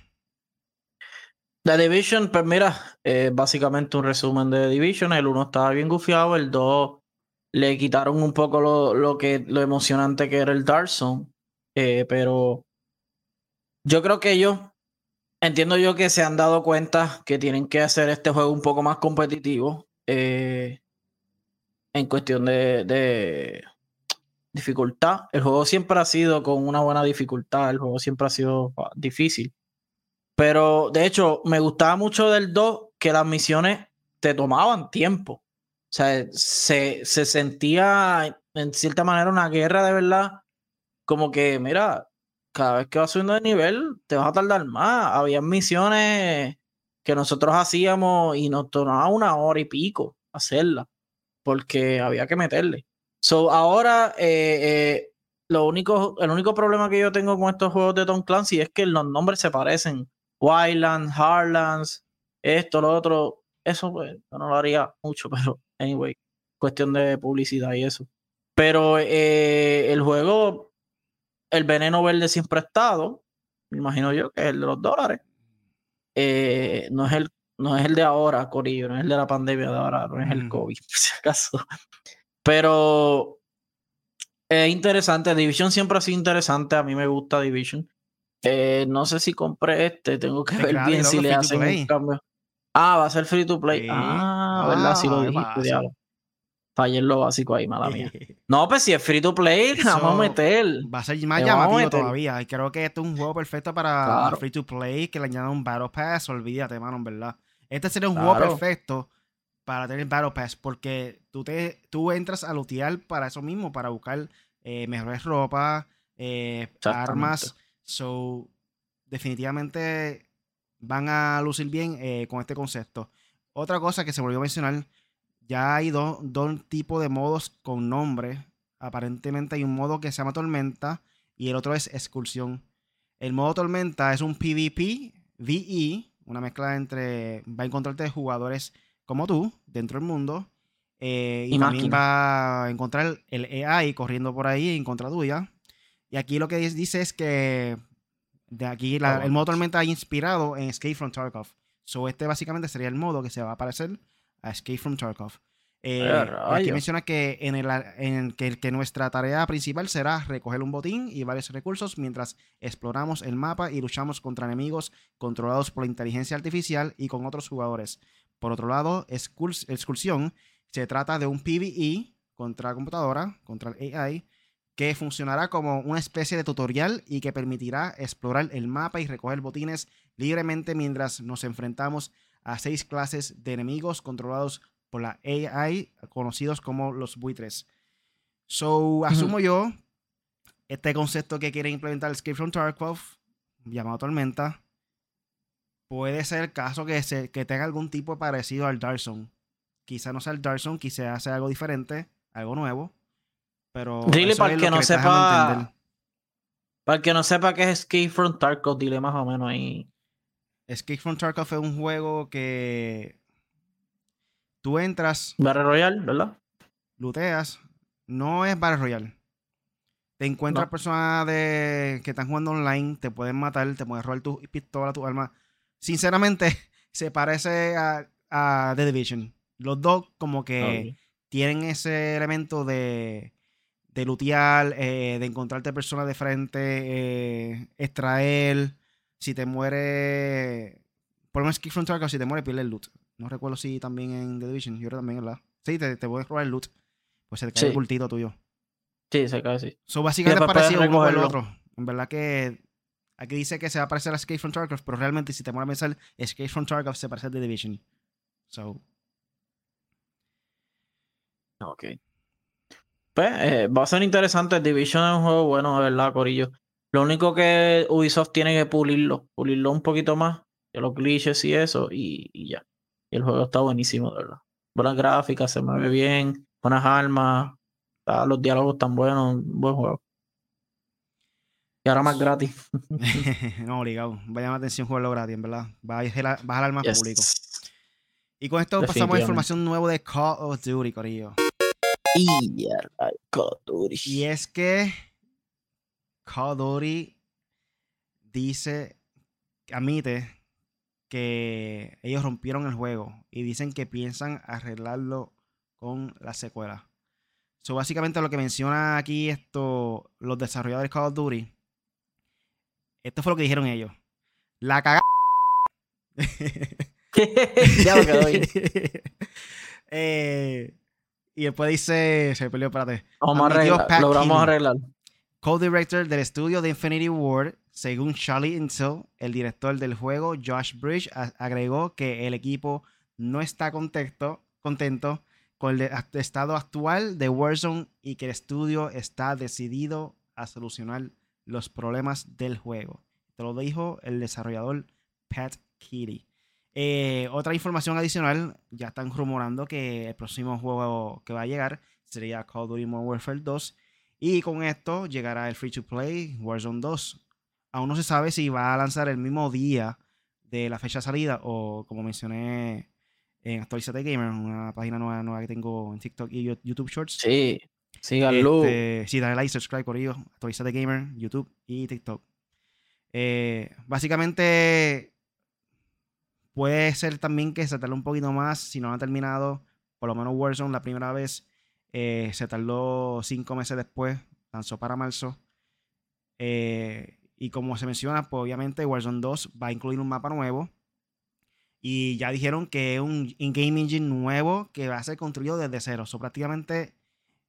The Division, pues mira, es básicamente un resumen de Division. El 1 estaba bien gufiado, el 2 le quitaron un poco lo, lo, que, lo emocionante que era el Dark Zone. Eh, pero yo creo que ellos, entiendo yo que se han dado cuenta que tienen que hacer este juego un poco más competitivo. Eh, en cuestión de, dificultad. El juego siempre ha sido con una buena dificultad, el juego siempre ha sido ah, difícil. Pero de hecho, me gustaba mucho del 2 que las misiones te tomaban tiempo. O sea, se, se sentía en cierta manera una guerra de verdad. Como que, mira, cada vez que vas subiendo de nivel, te vas a tardar más. Había misiones que nosotros hacíamos y nos tomaba una hora y pico hacerla. Porque había que meterle. So, ahora, eh, eh, lo único, el único problema que yo tengo con estos juegos de Tom Clancy es que los nombres se parecen. Wildlands, Hardlands, esto, lo otro. Eso pues, no lo haría mucho, pero anyway, cuestión de publicidad y eso. Pero eh, el juego, el veneno verde siempre ha estado, me imagino yo que es el de los dólares. Eh, no, es el, no es el de ahora, Corillo, no es el de la pandemia de ahora, no es el COVID, por si acaso. Pero es interesante, Division siempre ha sido interesante, a mí me gusta Division. Eh, no sé si compré este, tengo que ver bien si le hacen un cambio. Ah, va a ser free to play. Sí. Ah, ¿verdad? Sí lo Ah, ¿qué dijiste. Fallé en lo básico ahí, mala mía. No, pues si es free to play, le vamos a Eso meter. Va a ser más llamativo todavía. Y creo que este es un juego perfecto para Claro. free to play, que le añadan un Battle Pass. Olvídate, mano, en verdad. Este sería un juego perfecto para tener Battle Pass, porque tú, te, tú entras a lootear para eso mismo, para buscar eh, mejores ropa, eh, armas. So, definitivamente van a lucir bien eh, con este concepto. Otra cosa que se volvió a mencionar, ya hay dos, dos tipos de modos con nombre. Aparentemente hay un modo que se llama Tormenta y el otro es Excursión. El modo Tormenta es un PvP, VE, una mezcla entre. Va a encontrarte jugadores como tú dentro del mundo. eh, y Y también va a encontrar el AI corriendo por ahí en contra tuya. Y aquí lo que dice es que de aquí la- Ah, el modo Tormenta ha inspirado en Escape from Tarkov. So este básicamente sería el modo que se va a parecer a Escape from Tarkov. Eh, aquí menciona que en, el, en que, que nuestra tarea principal será recoger un botín y varios recursos mientras exploramos el mapa y luchamos contra enemigos controlados por la inteligencia artificial y con otros jugadores. Por otro lado, Excurs- Excursión se trata de un PvE contra computadora, contra el AI, que funcionará como una especie de tutorial y que permitirá explorar el mapa y recoger botines libremente mientras nos enfrentamos a seis clases de enemigos controlados por la AI, conocidos como los buitres. So, asumo yo este concepto que quiere implementar Escape from Tarkov, llamado Tormenta, puede ser el caso que, se, que tenga algún tipo parecido al Dark Zone. Quizá no sea el Dark Zone, quizá sea algo diferente, algo nuevo. Pero Dile para el que no sepa-. Para el que no sepa qué es Escape from Tarkov, dile más o menos ahí. Escape from Tarkov es un juego que tú entras, Battle Royale, ¿verdad? looteas, no es Battle Royale. Te encuentras No. personas de, que están jugando online, te pueden matar, te pueden robar tu pistola, tu arma. Sinceramente, se parece a, a The Division. Los dos como que tienen ese elemento de, de lootear, eh, de encontrarte personas de frente, eh, extraer. Si te muere. Por lo menos Kick from Tarkov, si te muere, pierde el loot. No recuerdo si también en The Division. Yo creo también, ¿verdad? Sí, te, te puedes robar el loot. Pues se te cae el Sí. bultito tuyo. Sí, se cae así. So, básicamente es parecido uno con el otro. En verdad que. Aquí dice que se va a parecer a Escape from Tarkov, pero realmente si te muere a pensar, Escape from Tarkov se parece a The Division. So, Ok. Pues eh, va a ser interesante. Division es un juego bueno, de verdad, Corillo. Lo único que Ubisoft tiene que pulirlo, pulirlo un poquito más, que los glitches y eso, y, y ya. Y el juego está buenísimo, de verdad. Buenas gráficas, se mueve bien, buenas armas, los diálogos están buenos, buen juego. Y ahora más gratis. no, obligado. Va a llamar la atención jugarlo gratis, en verdad. Va a jalar, más Yes. público. Y con esto pasamos a información nueva de Call of Duty, Corillo. Y ya, ay, Call of Duty. Y es que Call of Duty dice, admite que ellos rompieron el juego y dicen que piensan arreglarlo con la secuela. So, básicamente lo que menciona aquí esto, los desarrolladores de Call of Duty, esto fue lo que dijeron ellos. La cagada. ya quedó bien. Eh, y después dice, se perdió, espérate. Vamos a arreglar, logramos arreglar. Co-director del estudio de Infinity Ward, según Charlie Insel, el director del juego, Josh Bridge, agregó que el equipo no está contento, con el estado actual de Warzone y que el estudio está decidido a solucionar los problemas del juego. Te lo dijo el desarrollador Pat Kitty. Eh, otra información adicional, ya están rumorando que el próximo juego que va a llegar sería Call of Duty Modern Warfare 2 y con esto llegará el free to play Warzone 2. Aún no se sabe si va a lanzar el mismo día de la fecha de salida o como mencioné en Actualizate Gamer, una página nueva, nueva que tengo en TikTok y Yo- YouTube Shorts. Sí, síganlo. Este, sí, dale like, subscribe por ello. Actualizate Gamer, YouTube y TikTok. Eh, básicamente puede ser también que se tarde un poquito más si no han terminado. Por lo menos Warzone la primera vez eh, se tardó cinco meses después, lanzó para marzo. Eh, y como se menciona, pues obviamente Warzone 2 va a incluir un mapa nuevo. Y ya dijeron que es un in-game engine nuevo que va a ser construido desde cero. So, prácticamente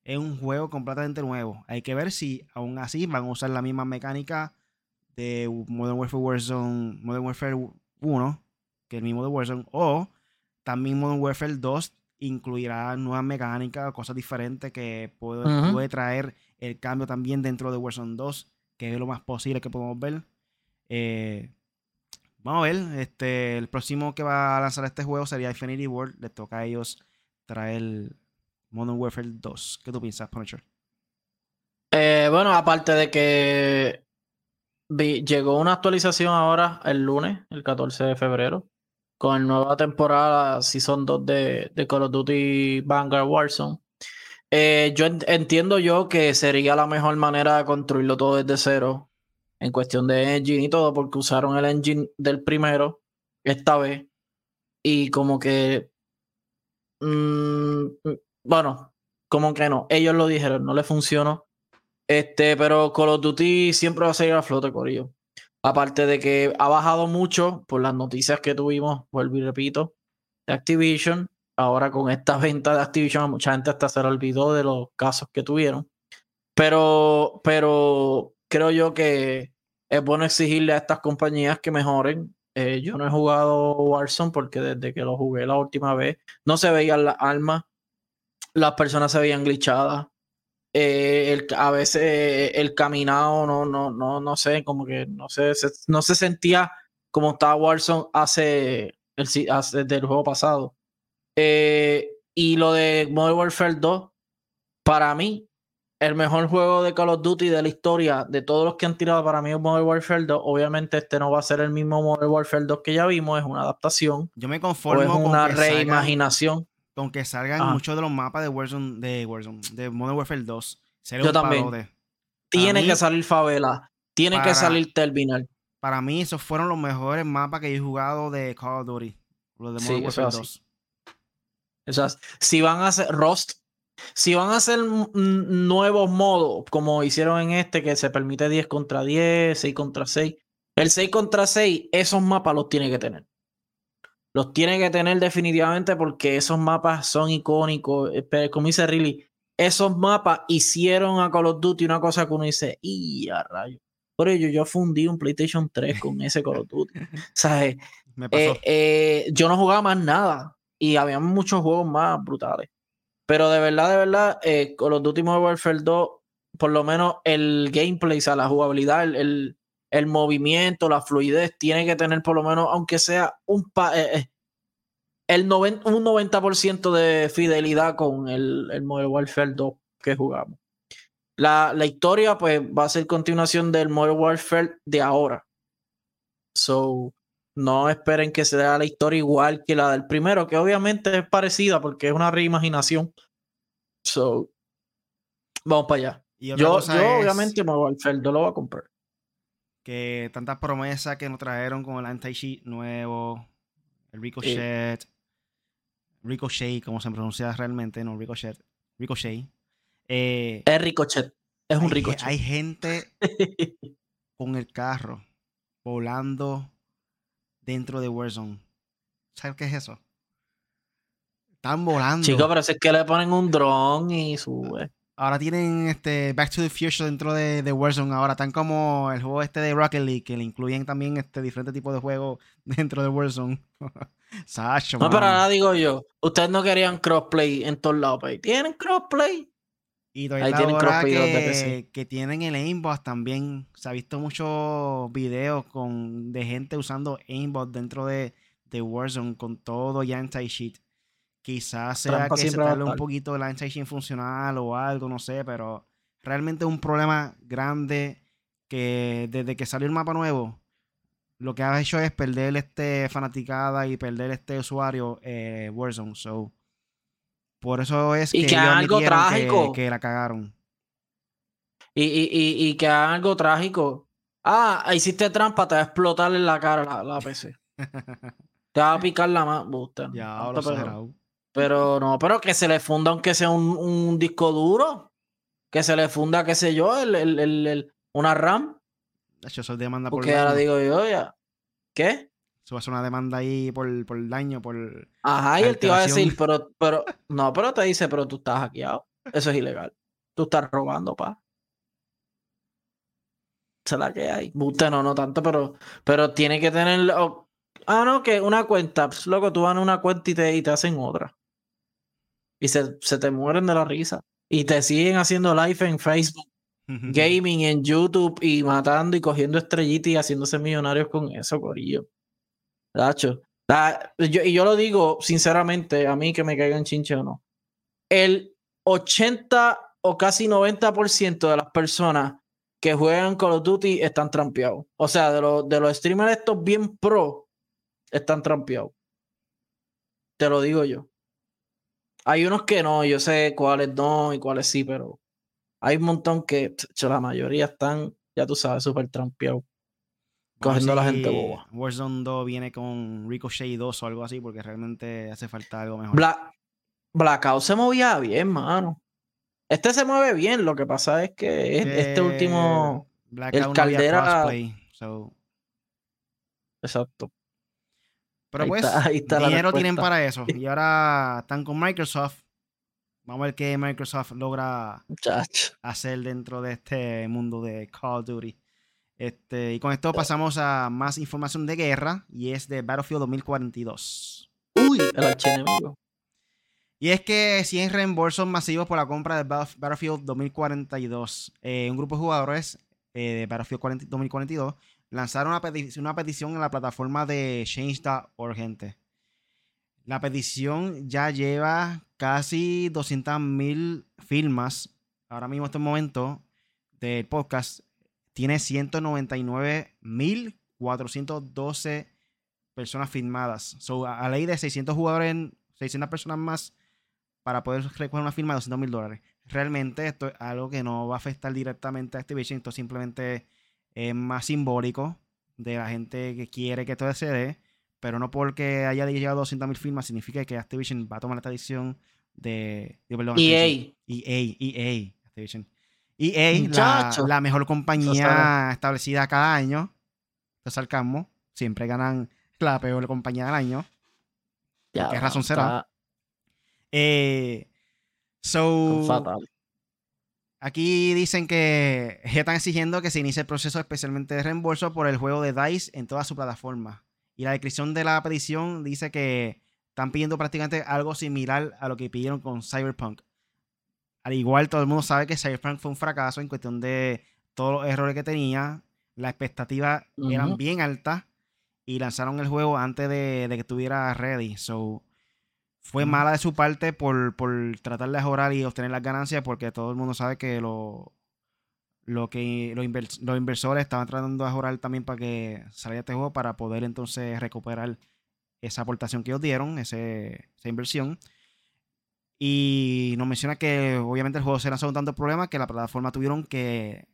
es un juego completamente nuevo. Hay que ver si aún así van a usar la misma mecánica de Modern Warfare Warzone, Modern Warfare 1, que el mismo de Warzone, o también Modern Warfare 2 incluirá nuevas mecánicas, cosas diferentes que puede, puede, traer el cambio también dentro de Warzone 2, que es lo más posible que podemos ver. Eh, Vamos a ver, este, el próximo que va a lanzar este juego sería Infinity World. Les toca a ellos traer Modern Warfare 2. ¿Qué tú piensas, Punisher? Eh, bueno, aparte de que llegó una actualización ahora el lunes, el 14 de febrero, con la nueva temporada Season 2 de, de Call of Duty Vanguard Warzone. Eh, yo entiendo yo que sería la mejor manera de construirlo todo desde cero en cuestión de engine y todo, porque usaron el engine del primero esta vez y como que, mm, bueno, como que no, ellos lo dijeron, no le funcionó. Este, pero Call of Duty siempre va a seguir a flote, Corillo. Aparte de que ha bajado mucho por las noticias que tuvimos, vuelvo y repito, de Activision. Ahora con esta venta de Activision, mucha gente hasta se le olvidó de los casos que tuvieron. Pero, pero creo yo que es bueno exigirle a estas compañías que mejoren. Eh, yo no he jugado Warzone porque desde que lo jugué la última vez no se veían las armas, las personas se veían glitchadas. Eh, a veces el caminado, no, no, no, no sé, como que no sé, no se sentía como estaba Warzone hace, el, hace del juego pasado. Eh, y lo de Modern Warfare 2, para mí, el mejor juego de Call of Duty de la historia de todos los que han tirado para mí es Modern Warfare 2. Obviamente este no va a ser el mismo Modern Warfare 2 que ya vimos, es una adaptación. Yo me conformo es una reimaginación. Con que salgan muchos de los mapas de Warzone, de Warzone, de Modern Warfare 2. Yo también. Tiene que salir Favela, tiene que salir Terminal. Para mí esos fueron los mejores mapas que he jugado de Call of Duty. Los de Modern Warfare 2. Si van a hacer Rust, si van a hacer nuevos modos, como hicieron en este, que se permite 10 contra 10, 6 contra 6, el 6 contra 6, esos mapas los tiene que tener. Los tiene que tener definitivamente porque esos mapas son icónicos. Como dice Riley, esos mapas hicieron a Call of Duty una cosa que uno dice, ¡y a rayo! Por ello, yo fundí un PlayStation 3 con ese Call of Duty. ¿Sabes? Eh, eh, yo no jugaba más nada y había muchos juegos más brutales. Pero de verdad, de verdad, eh, con los últimos Warfare 2, por lo menos el gameplay, o sea, la jugabilidad, el, el, movimiento, la fluidez, tiene que tener por lo menos, aunque sea un eh, eh, el un 90% de fidelidad con el, el Modern Warfare 2 que jugamos. La, la, historia, pues, va a ser continuación del Modern Warfare de ahora. So, no esperen que sea la historia igual que la del primero, que obviamente es parecida porque es una reimaginación. So, vamos para allá. yo, obviamente me voy al lo voy a comprar. Que tantas promesas que nos trajeron con el anti-cheat nuevo, el Ricochet, Ricochet, como se pronuncia realmente, no Ricochet, Ricochet. Eh, es Ricochet, es un Ricochet. Hay gente con el carro volando dentro de Warzone. ¿Sabes qué es eso? Están volando. Chicos, pero es que le ponen un dron y sube. Ahora tienen este Back to the Future dentro de, de, Warzone. Ahora están como el juego este de Rocket League, que le incluyen también este diferentes tipos de juegos dentro de Warzone. Sacho, no, pero ahora digo yo, ustedes no querían crossplay en todos lados, pues, ¿tienen crossplay? Y Ahí tienen que, que tienen el aimbot también. Se ha visto muchos videos con, de gente usando aimbot dentro de, de Warzone con todo ya anti-cheat. Quizás sea que se tarde un poquito el anti-cheat funcional o algo, no sé, pero realmente es un problema grande que desde que salió el mapa nuevo, lo que ha hecho es perder este fanaticada y perder este usuario eh, Warzone. So, por eso es que, que algo trágico. Que, la cagaron. Y, y, y, que hagan algo trágico. Ah, hiciste trampa, te va a explotar en la cara la, PC. te va a picar la mano. Ya, lo pero, no, pero que se le funda aunque sea un, disco duro. Que se le funda, qué sé yo, el, el, una RAM. Eso demanda Porque ahora digo yo ya. ¿Qué? Se va a hacer una demanda ahí por, por daño, por. Ajá, y él te iba a decir, pero, pero, no, pero te dice, pero tú estás hackeado. Eso es ilegal. Tú estás robando, pa. Se la que hay. Usted no, no tanto, pero, pero tiene que tener. ah, no, que una cuenta. Pues, loco, tú vas a una cuenta y te, y te hacen otra. Y se, se te mueren de la risa. Y te siguen haciendo live en Facebook gaming en YouTube y matando y cogiendo estrellitas y haciéndose millonarios con eso, Corillo. Dacho. y yo lo digo sinceramente, a mí que me caigan chinche o no. El 80 o casi 90% de las personas que juegan Call of Duty están trampeados. O sea, de, los de los streamers estos bien pro, están trampeados. Te lo digo yo. Hay unos que no, yo sé cuáles no y cuáles sí, pero hay un montón que la mayoría están, ya tú sabes, súper trampeados. Cogiendo a la gente boba. Warzone 2 viene con Ricochet 2 o algo así, porque realmente hace falta algo mejor. Black, Blackout se movía bien, mano. Este se mueve bien, lo que pasa es que este último. Blackout el Caldera. Exacto. Pero pues, dinero tienen para eso. Y ahora están con Microsoft Vamos a ver qué Microsoft logra hacer dentro de este mundo de Call of Duty. Este, y con esto pasamos a más información de guerra y es de Battlefield 2042. Uy, el archienemigo. Y es que si hay reembolsos masivos por la compra de Battlefield 2042. Eh, un grupo de jugadores eh, de Battlefield 2042 lanzaron una, una petición en la plataforma de Change.org, gente. La petición ya lleva casi 200.000 firmas. Ahora mismo, en este momento del podcast, tiene 199.412 personas firmadas. So, a, ley de 600 jugadores, 600 personas más para poder recoger una firma de 200 mil dólares. Realmente esto es algo que no va a afectar directamente a Activision, esto simplemente es más simbólico de la gente que quiere que todo se dé pero no porque haya llegado a 200.000 firmas significa que Activision va a tomar esta decisión de, EA. EA, EA, Activision. EA, la, mejor compañía establecida cada año. Entonces al siempre ganan la peor compañía del año. Ya, ¿Qué razón será? Eh, so, Aquí dicen que están exigiendo que se inicie el proceso especialmente de reembolso por el juego de DICE en toda su plataforma. Y la descripción de la petición dice que están pidiendo prácticamente algo similar a lo que pidieron con Cyberpunk. Al igual, todo el mundo sabe que Cyberpunk fue un fracaso en cuestión de todos los errores que tenía. Las expectativas eran bien altas y lanzaron el juego antes de, que estuviera ready. So, fue mala de su parte por, por tratar de mejorar y obtener las ganancias porque todo el mundo sabe que lo, lo que los, inversores estaban tratando de mejorar también para que saliera este juego para poder entonces recuperar esa aportación que ellos dieron, ese, esa inversión. Y nos menciona que obviamente el juego se lanzó con tantos problemas que la plataforma tuvieron que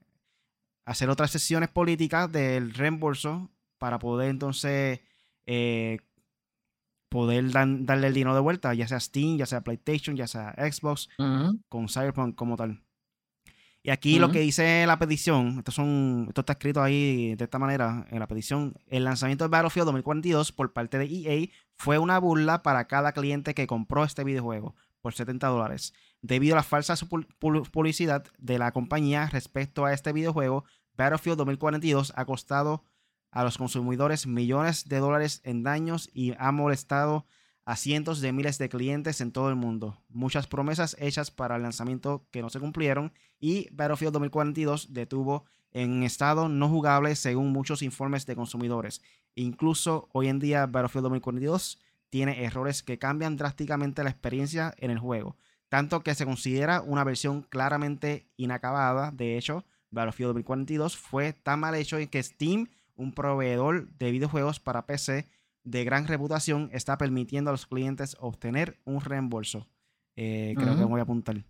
hacer otras sesiones políticas del reembolso para poder entonces eh, poder darle el dinero de vuelta, ya sea Steam, ya sea PlayStation, ya sea Xbox, con Cyberpunk como tal. Y aquí lo que dice la petición, esto, son, esto está escrito ahí de esta manera en la petición, el lanzamiento de Battlefield 2042 por parte de EA fue una burla para cada cliente que compró este videojuego por 70 dólares. Debido a la falsa publicidad de la compañía respecto a este videojuego, Battlefield 2042 ha costado a los consumidores millones de dólares en daños y ha molestado a cientos de miles de clientes en todo el mundo. Muchas promesas hechas para el lanzamiento que no se cumplieron y Battlefield 2042 detuvo en estado no jugable según muchos informes de consumidores. Incluso hoy en día Battlefield 2042 tiene errores que cambian drásticamente la experiencia en el juego, tanto que se considera una versión claramente inacabada. De hecho, Battlefield 2042 fue tan mal hecho que Steam, un proveedor de videojuegos para PC, de gran reputación está permitiendo a los clientes obtener un reembolso. Eh, creo que voy a apuntar.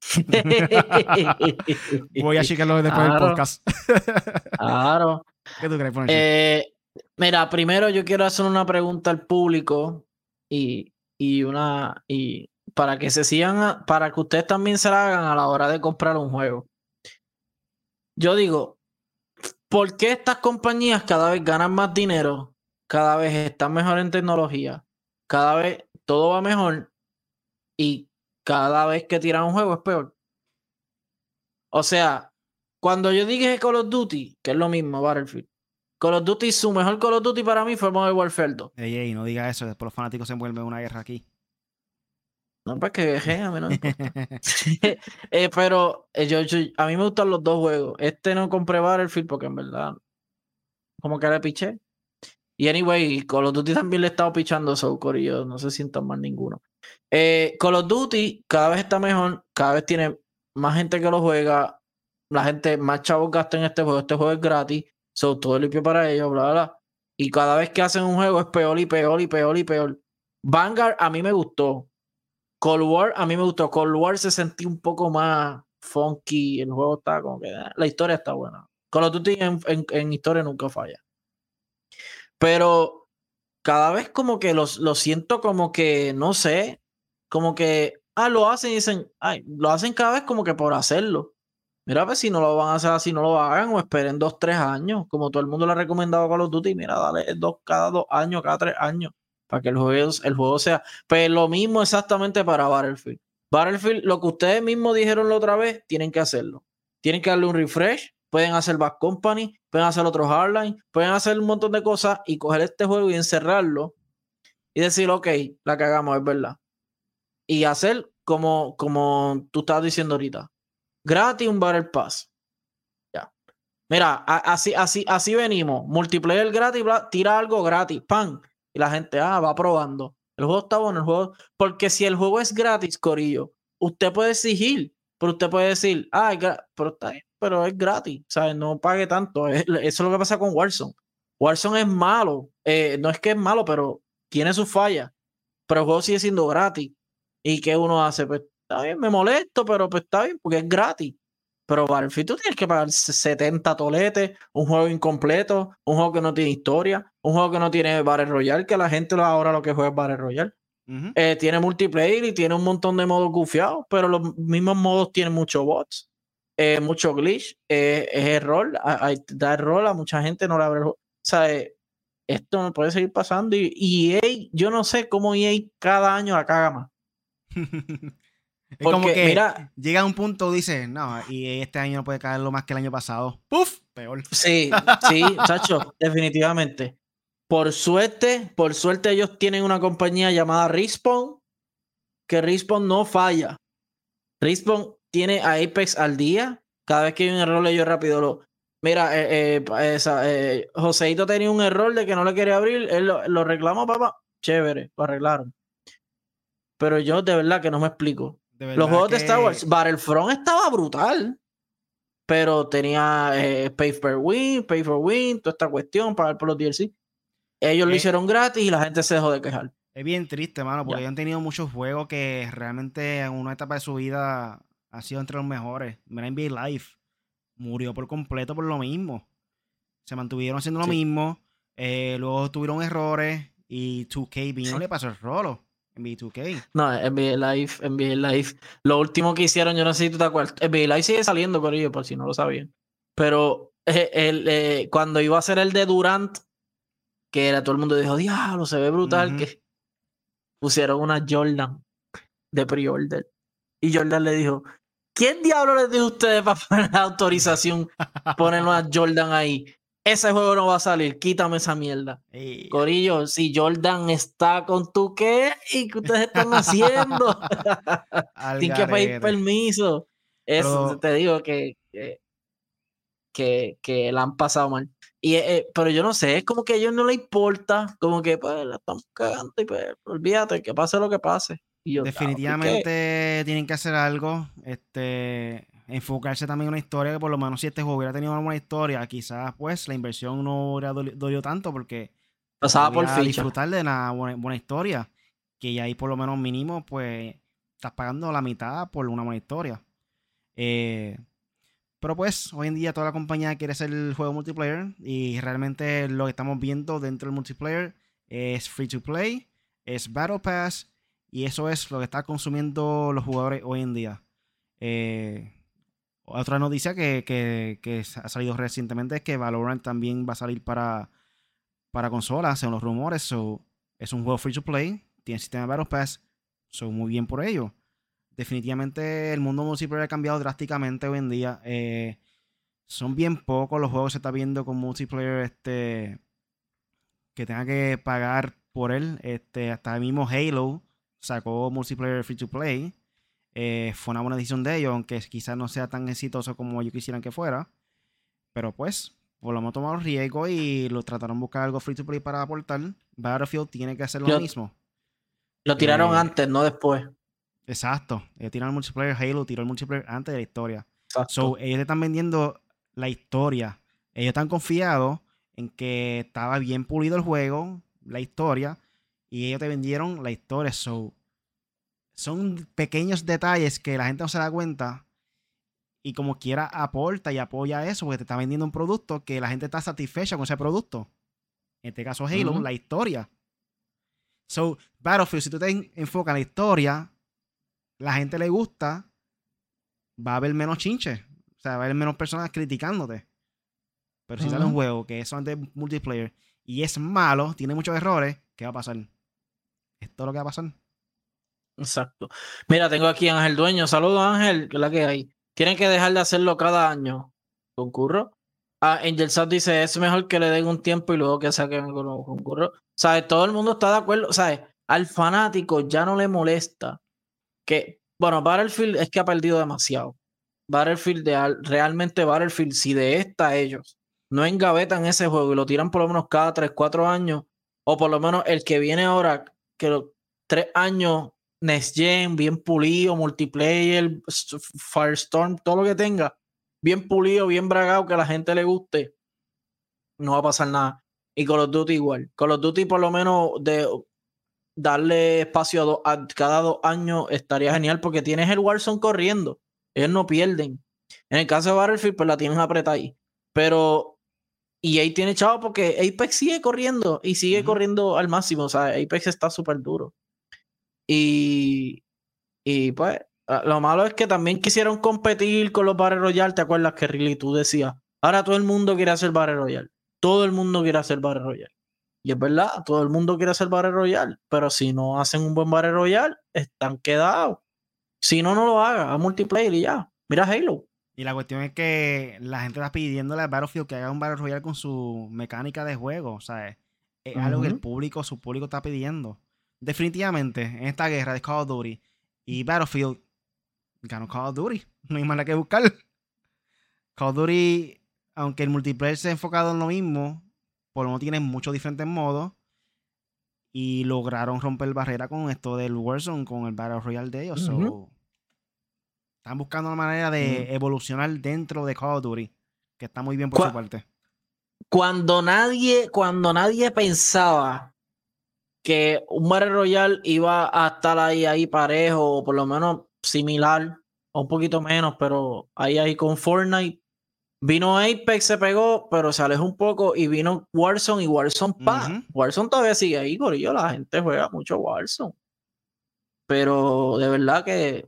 voy a checarlo después del podcast. claro. ¿Qué tú crees, eh, Mira, primero yo quiero hacer una pregunta al público y, y una y para que se sigan, para que ustedes también se la hagan a la hora de comprar un juego. Yo digo, ¿por qué estas compañías cada vez ganan más dinero cada vez están mejor en tecnología, cada vez todo va mejor y cada vez que tiran un juego es peor. O sea, cuando yo dije Call of Duty, que es lo mismo, Battlefield, Call of Duty, su mejor Call of Duty para mí fue Modern Warfare 2. Ey, ey, no diga eso, después los fanáticos se envuelven en una guerra aquí. No, pues que viaje, a mí no. Eh, pero eh, yo, yo- a mí me gustan los dos juegos. Este no compré Battlefield porque en verdad como que le piché. Y anyway, Call of Duty también le he estado pichando so corillo, no se sientan mal ninguno. Eh, Call of Duty cada vez está mejor, cada vez tiene más gente que lo juega, la gente más chavos gasta en este juego, este juego es gratis, so todo limpio para ellos, bla, bla, bla. Y cada vez que hacen un juego es peor y peor y peor y peor. Vanguard a mí me gustó. Cold War a mí me gustó. Cold War se sentía un poco más funky. El juego está como que. eh, La historia está buena. Call of Duty en, en- historia nunca falla. Pero cada vez como que los, lo siento como que, no sé, como que, ah, lo hacen y dicen, ay, lo hacen cada vez como que por hacerlo. Mira, pues si no lo van a hacer así, no lo hagan o esperen dos, tres años, como todo el mundo le ha recomendado a Call of Duty, mira, dale dos, cada dos años, cada tres años, para que el juego, el juego sea. Pues lo mismo exactamente para Battlefield. Battlefield, lo que ustedes mismos dijeron la otra vez, tienen que hacerlo. Tienen que darle un refresh, pueden hacer Back Company, pueden hacer otros Hardline, pueden hacer un montón de cosas y coger este juego y encerrarlo y decir, ok, la cagamos, es verdad. Y hacer como, como tú estabas diciendo ahorita, gratis un Battle Pass. Ya. Mira, así, así, así venimos. Multiplayer gratis, tira algo gratis, pan. Y la gente, ah, va probando. El juego está bueno, el juego. Porque si el juego es gratis, Corillo, usted puede exigir, pero usted puede decir, ah, pero, está bien, pero es gratis, ¿sabes? No pague tanto. Es- eso es lo que pasa con Warzone. Warzone es malo. eh, no es que es malo, pero tiene sus fallas. Pero el juego sigue siendo gratis. ¿Y qué uno hace? Pues está bien, me molesto, pero pues está bien, porque es gratis. Pero Battlefield tú tienes que pagar 70 toletes, un juego incompleto, un juego que no tiene historia, un juego que no tiene Battle Royale, que la gente ahora lo que juega es Battle Royale. Eh, tiene multiplayer y tiene un montón de modos gufiados, pero los mismos modos tienen muchos bots, eh, mucho glitch, eh, es error, a- a- da error a mucha gente, no le abre el juego. O sea, eh, esto no puede seguir pasando y, y EA, yo no sé cómo EA cada año la caga más. es como Porque, que mira- llega a un punto dice, no, y este año no puede caerlo más que el año pasado. ¡Puf! Peor. Sí, sí, Chacho, definitivamente. Por suerte, por suerte ellos tienen una compañía llamada Respawn, que Respawn no falla. Respawn tiene a Apex al día. Cada vez que hay un error, ellos rápido lo... Mira, eh, eh, esa, eh, Joseito tenía un error de que no le quería abrir, él lo, lo reclamó, papá. Chévere, lo arreglaron. Pero yo de verdad que no me explico. De Los juegos de Star Wars, Battlefront estaba brutal. Pero tenía eh, Pay for Win, Pay for Win, toda esta cuestión, pagar por los DLC. Ellos lo hicieron gratis y la gente se dejó de quejar. Es bien triste, mano, porque ellos han tenido muchos juegos que realmente en una etapa de su vida ha sido entre los mejores. Mira, NBA Live murió por completo por lo mismo. Se mantuvieron haciendo lo Sí. mismo, eh, luego tuvieron errores y 2K vino y le pasó el rolo en B2K. No, NBA Live, NBA Live. Lo último que hicieron, yo no sé si tú te acuerdas. NBA Live sigue saliendo con ellos, por si no lo sabían. Pero eh, el, eh, cuando iba a ser el de Durant, que era todo el mundo dijo, diablo, se ve brutal, que pusieron una Jordan de pre-order. Y Jordan le dijo, ¿quién diablo les dijo a ustedes para poner la autorización poner una Jordan ahí? Ese juego no va a salir, quítame esa mierda. Corillo, si Jordan está con tu qué y que ustedes están haciendo, tienen que pedir permiso. Eso Pero- te digo que, que, que, que la han pasado mal. Y, eh, eh, pero yo no sé, es como que a ellos no les importa, como que pues la estamos cagando y pues olvídate, que pase lo que pase. Y yo, "Ah, ¿por qué?". Definitivamente tienen que hacer algo. Este, enfocarse también en una historia que por lo menos si este juego hubiera tenido una buena historia, quizás pues la inversión no hubiera doli- dolido tanto porque pasaba por ficha. disfrutar de una buena, buena historia. Que ya ahí por lo menos mínimo pues estás pagando la mitad por una buena historia. Eh, pero pues hoy en día toda la compañía quiere hacer el juego multiplayer y realmente lo que estamos viendo dentro del multiplayer es free to play, es Battle Pass y eso es lo que están consumiendo los jugadores hoy en día. Eh, otra noticia que, que- ha salido recientemente es que Valorant también va a salir para, para consolas, según los rumores. So, es un juego free to play, tiene sistema de Battle Pass, son muy bien por ello. Definitivamente el mundo multiplayer ha cambiado drásticamente hoy en día. Eh, son bien pocos los juegos que se está viendo con multiplayer este que tenga que pagar por él. Este, hasta el mismo Halo sacó multiplayer free to play. Eh, fue una buena decisión de ellos, aunque quizás no sea tan exitoso como ellos quisieran que fuera. Pero pues, por lo menos tomaron riesgo y lo trataron de buscar algo free to play para aportar. Battlefield tiene que hacer lo mismo. Lo tiraron eh, antes, no después. Exacto. Ellos tiraron el multiplayer Halo, tiró el multiplayer antes de la historia. So, ellos están vendiendo la historia. Ellos están confiados en que estaba bien pulido el juego, la historia, y ellos te vendieron la historia. So, son pequeños detalles que la gente no se da cuenta y como quiera aporta y apoya eso porque te está vendiendo un producto que la gente está satisfecha con ese producto. En este caso Halo, la historia. So, Battlefield, si tú te enfocas en la historia, la gente le gusta, va a haber menos chinches. O sea, va a haber menos personas criticándote. Pero si sale un juego que es solamente multiplayer y es malo, tiene muchos errores, ¿qué va a pasar? Esto es lo que va a pasar. Exacto. Mira, tengo aquí a Ángel Dueño. Saludos, Ángel, la que hay. Tienen que dejar de hacerlo cada año. ¿Concurro? Ah, Angel dice, es mejor que le den un tiempo y luego que saquen concurro. ¿Sabes? Todo el mundo está de acuerdo. ¿Sabes? Al fanático ya no le molesta que, bueno, Battlefield es que ha perdido demasiado. Battlefield, de, realmente Battlefield, si de esta ellos no engavetan ese juego y lo tiran por lo menos cada 3, 4 años, o por lo menos el que viene ahora, que los 3 años Next Gen, bien pulido, multiplayer, Firestorm, todo lo que tenga, bien pulido, bien bragado, que a la gente le guste, no va a pasar nada. Y Call of Duty igual. Call of Duty por lo menos de darle espacio a, cada dos años estaría genial porque tienes el Warzone corriendo. Ellos no pierden. En el caso de Battlefield, pues la tienes apretada ahí. Pero y ahí tiene chavo porque Apex sigue corriendo y sigue corriendo al máximo. O sea, Apex está súper duro. Y, y pues, ah, lo malo es que también quisieron competir con los Battle Royale. ¿Te acuerdas que Riley tú decías? Ahora todo el mundo quiere hacer Battle Royale. Todo el mundo quiere hacer Battle Royale. Y es verdad, todo el mundo quiere hacer Battle Royale. Pero si no hacen un buen Battle Royale, están quedados. Si no, no lo haga. A multiplayer y ya. Mira Halo. Y la cuestión es que la gente está pidiéndole a Battlefield que haga un Battle Royale con su mecánica de juego. O sea, es, algo que el público, su público está pidiendo definitivamente en esta guerra de Call of Duty y Battlefield ganó Call of Duty. No hay más nada que buscar. Call of Duty, aunque el multiplayer se ha enfocado en lo mismo, por lo menos tiene muchos diferentes modos. Y lograron romper barrera con esto del Warzone, con el Battle Royale de ellos. están buscando una manera de evolucionar dentro de Call of Duty, que está muy bien por su parte. Cuando nadie, cuando nadie pensaba que un Battle Royale iba a estar ahí, ahí parejo, o por lo menos similar, o un poquito menos, pero ahí, ahí con Fortnite. Vino Apex, se pegó, pero se alejó un poco y vino Warzone y Warzone pa. Warzone todavía sigue ahí, yo La gente juega mucho Warzone. Pero de verdad que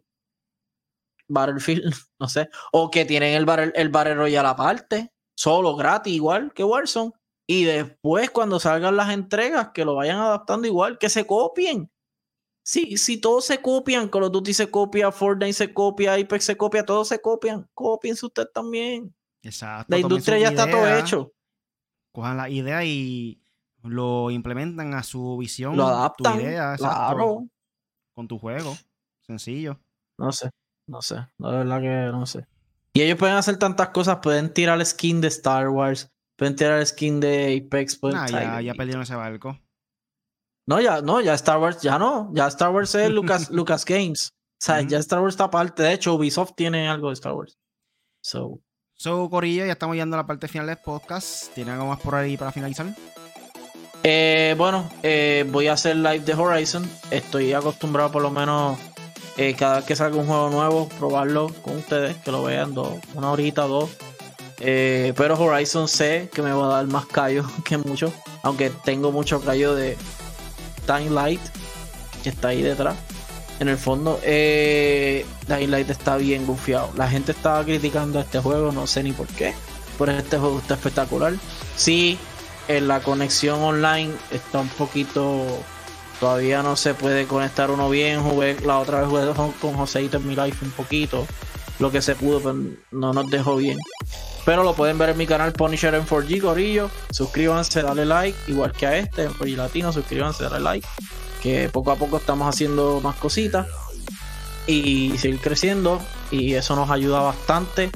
Battlefield, no sé. O que tienen el Battle, el Battle Royale aparte, solo, gratis, igual que Warzone. Y después, cuando salgan las entregas, que lo vayan adaptando igual, que se copien. Sí, si todos se copian, Call of Duty se copia, Fortnite se copia, Apex se copia, todos se copian. Copiense usted también. Exacto. La industria ya está todo hecho. Cojan la idea y lo implementan a su visión. Lo adaptan. Tu idea, claro. Con tu juego. Sencillo. No sé, no sé. La verdad que no sé. Y ellos pueden hacer tantas cosas, pueden tirar skin de Star Wars, Pueden tirar skin de Apex. Pueden ya, ya perdieron ese barco. No, ya, no, ya Star Wars, ya no. Ya Star Wars es Lucas, Lucas Games. O sea, ya Star Wars está aparte. De hecho, Ubisoft tiene algo de Star Wars. So. So, Corillo, ya estamos llegando a la parte final del podcast. ¿Tienen algo más por ahí para finalizar? Eh, bueno, eh, voy a hacer live de Horizon. Estoy acostumbrado por lo menos eh, cada vez que salga un juego nuevo, probarlo con ustedes, que lo vean dos, una horita, dos. Eh, pero Horizon sé que me va a dar más callo que mucho. Aunque tengo mucho callo de Time Light, que está ahí detrás. En el fondo, eh, Light está bien bufiado. La gente estaba criticando este juego, no sé ni por qué. Pero este juego está espectacular. Sí, en la conexión online está un poquito. Todavía no se puede conectar uno bien. Jugué, la otra vez jugué con Joseito en mi live un poquito. Lo que se pudo, pero no nos dejó bien. Pero lo pueden ver en mi canal Punisher en 4G, Gorillo. Suscríbanse, dale like, igual que a este, en 4G Latino. Suscríbanse, dale like. Que poco a poco estamos haciendo más cositas y seguir creciendo. Y eso nos ayuda bastante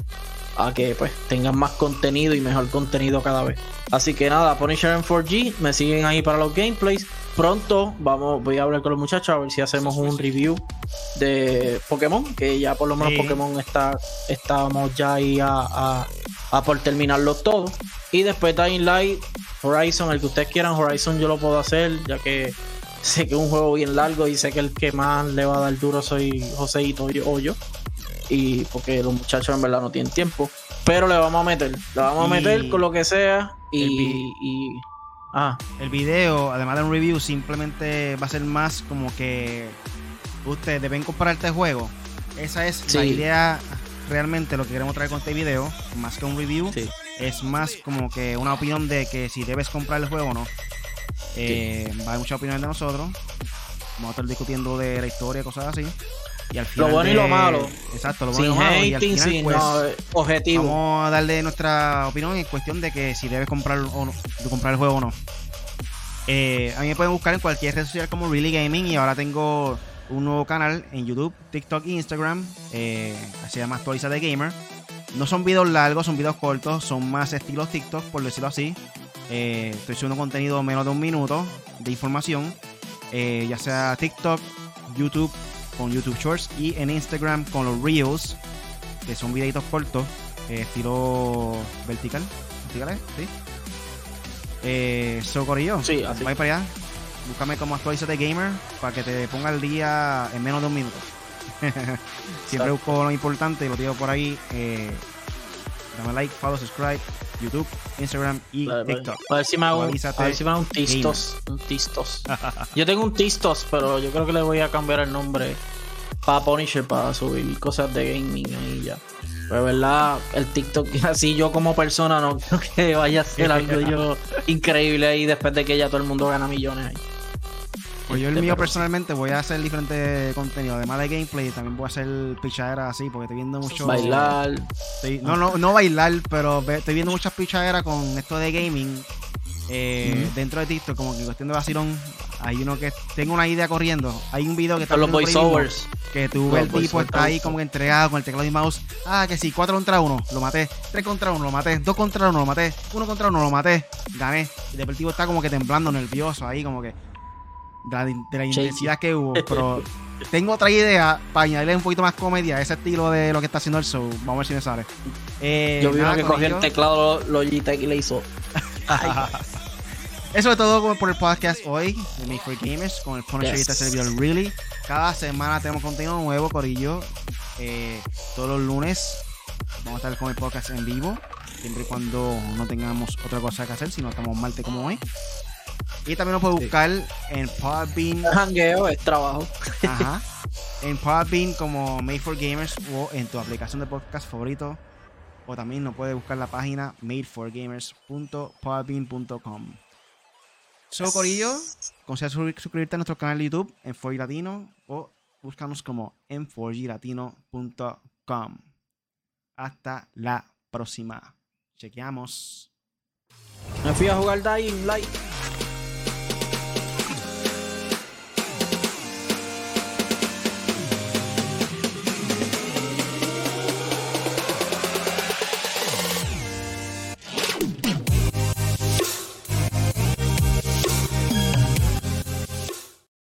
a que pues tengan más contenido y mejor contenido cada vez. Así que nada, Punisher en 4G, me siguen ahí para los gameplays. Pronto vamos, voy a hablar con los muchachos a ver si hacemos un review de Pokémon, que ya por lo menos Pokémon está, estamos ya ahí a, a, por terminarlo todo. Y después Dying Light, Horizon, el que ustedes quieran, Horizon yo lo puedo hacer, ya que sé que es un juego bien largo y sé que el que más le va a dar duro soy Joseito o yo y porque los muchachos en verdad no tienen tiempo. Pero le vamos a meter, le vamos a meter con lo que sea y, ah. el video, además de un review, simplemente va a ser más como que ustedes deben comprar este juego. Esa es la idea realmente lo que queremos traer con este video, más que un review. Es más como que una opinión de que si debes comprar el juego o no. Eh, va a haber muchas opiniones de nosotros. Vamos a estar discutiendo de la historia, cosas así. Y al final lo bueno y lo malo. Exacto, lo bueno y lo malo. Y al final, pues, eh, objetivo. Vamos a darle nuestra opinión en cuestión de que si debes comprar o no, de comprar el juego o no. Eh, a mí me pueden buscar en cualquier red social como Really Gaming y ahora tengo un nuevo canal en YouTube, TikTok e Instagram. Eh, se llama Actualiza de Gamer. No son videos largos, son videos cortos, son más estilos TikTok, por decirlo así. Eh, estoy subiendo contenido menos de un minuto de información, ya sea TikTok, YouTube con YouTube Shorts y en Instagram con los Reels, que son videitos cortos, eh, estilo vertical. ¿Vertical Sí. Eh, sí, así. para allá. Búscame como de gamer para que te ponga el día en menos de un minuto. Siempre busco lo importante y lo tiro por ahí. Eh, dame like, follow, subscribe, YouTube, Instagram y TikTok. A ver si me hago, un tistos. Un tistos. yo tengo un tistos, pero yo creo que le voy a cambiar el nombre para Punisher para subir cosas de gaming ahí ya. Pero verdad, el TikTok así yo como persona no creo que vaya a ser algo yo increíble ahí después de que ya todo el mundo gana millones ahí. Pues yo el mío personalmente voy a hacer diferente contenido, además de gameplay, también voy a hacer pichaderas así, porque estoy viendo mucho... Bailar. no, no, no bailar, pero estoy viendo muchas pichaderas con esto de gaming eh, dentro de TikTok, como que en cuestión de vacilón, hay uno que tengo una idea corriendo. Hay un video que está los voiceovers. Que tú ves el tipo está ahí como entregado con el teclado y mouse. Ah, que sí, 4 contra 1, lo maté. 3 contra 1, lo maté. 2 contra 1, lo maté. 1 contra 1, lo maté. Gané. Y después el tipo está como que temblando, nervioso ahí, como que de la, intensidad que hubo. Pero tengo otra idea para añadirle un poquito más comedia a ese estilo de lo que está haciendo el show. Vamos a ver si me sale. Eh, Yo vi uno que cogió el teclado Logitech y le hizo. Eso es todo por el podcast hoy de Make for Gamers con el Punisher yes. y este servidor Really. Cada semana tenemos contenido nuevo, Corillo. Eh, todos los lunes vamos a estar con el podcast en vivo. Siempre y cuando no tengamos otra cosa que hacer, si no estamos malte como hoy. Y también nos puede buscar en Podbean. Hangueo es trabajo. Ajá. En Podbean como Made for Gamers o en tu aplicación de podcast favorito. O también nos puede buscar la página madeforgamers.podbean.com. So, Corillo, considera suscribirte a nuestro canal de YouTube en 4G Latino o búscanos como en 4glatino.com. Hasta la próxima. Chequeamos. Me fui a jugar Dying Light.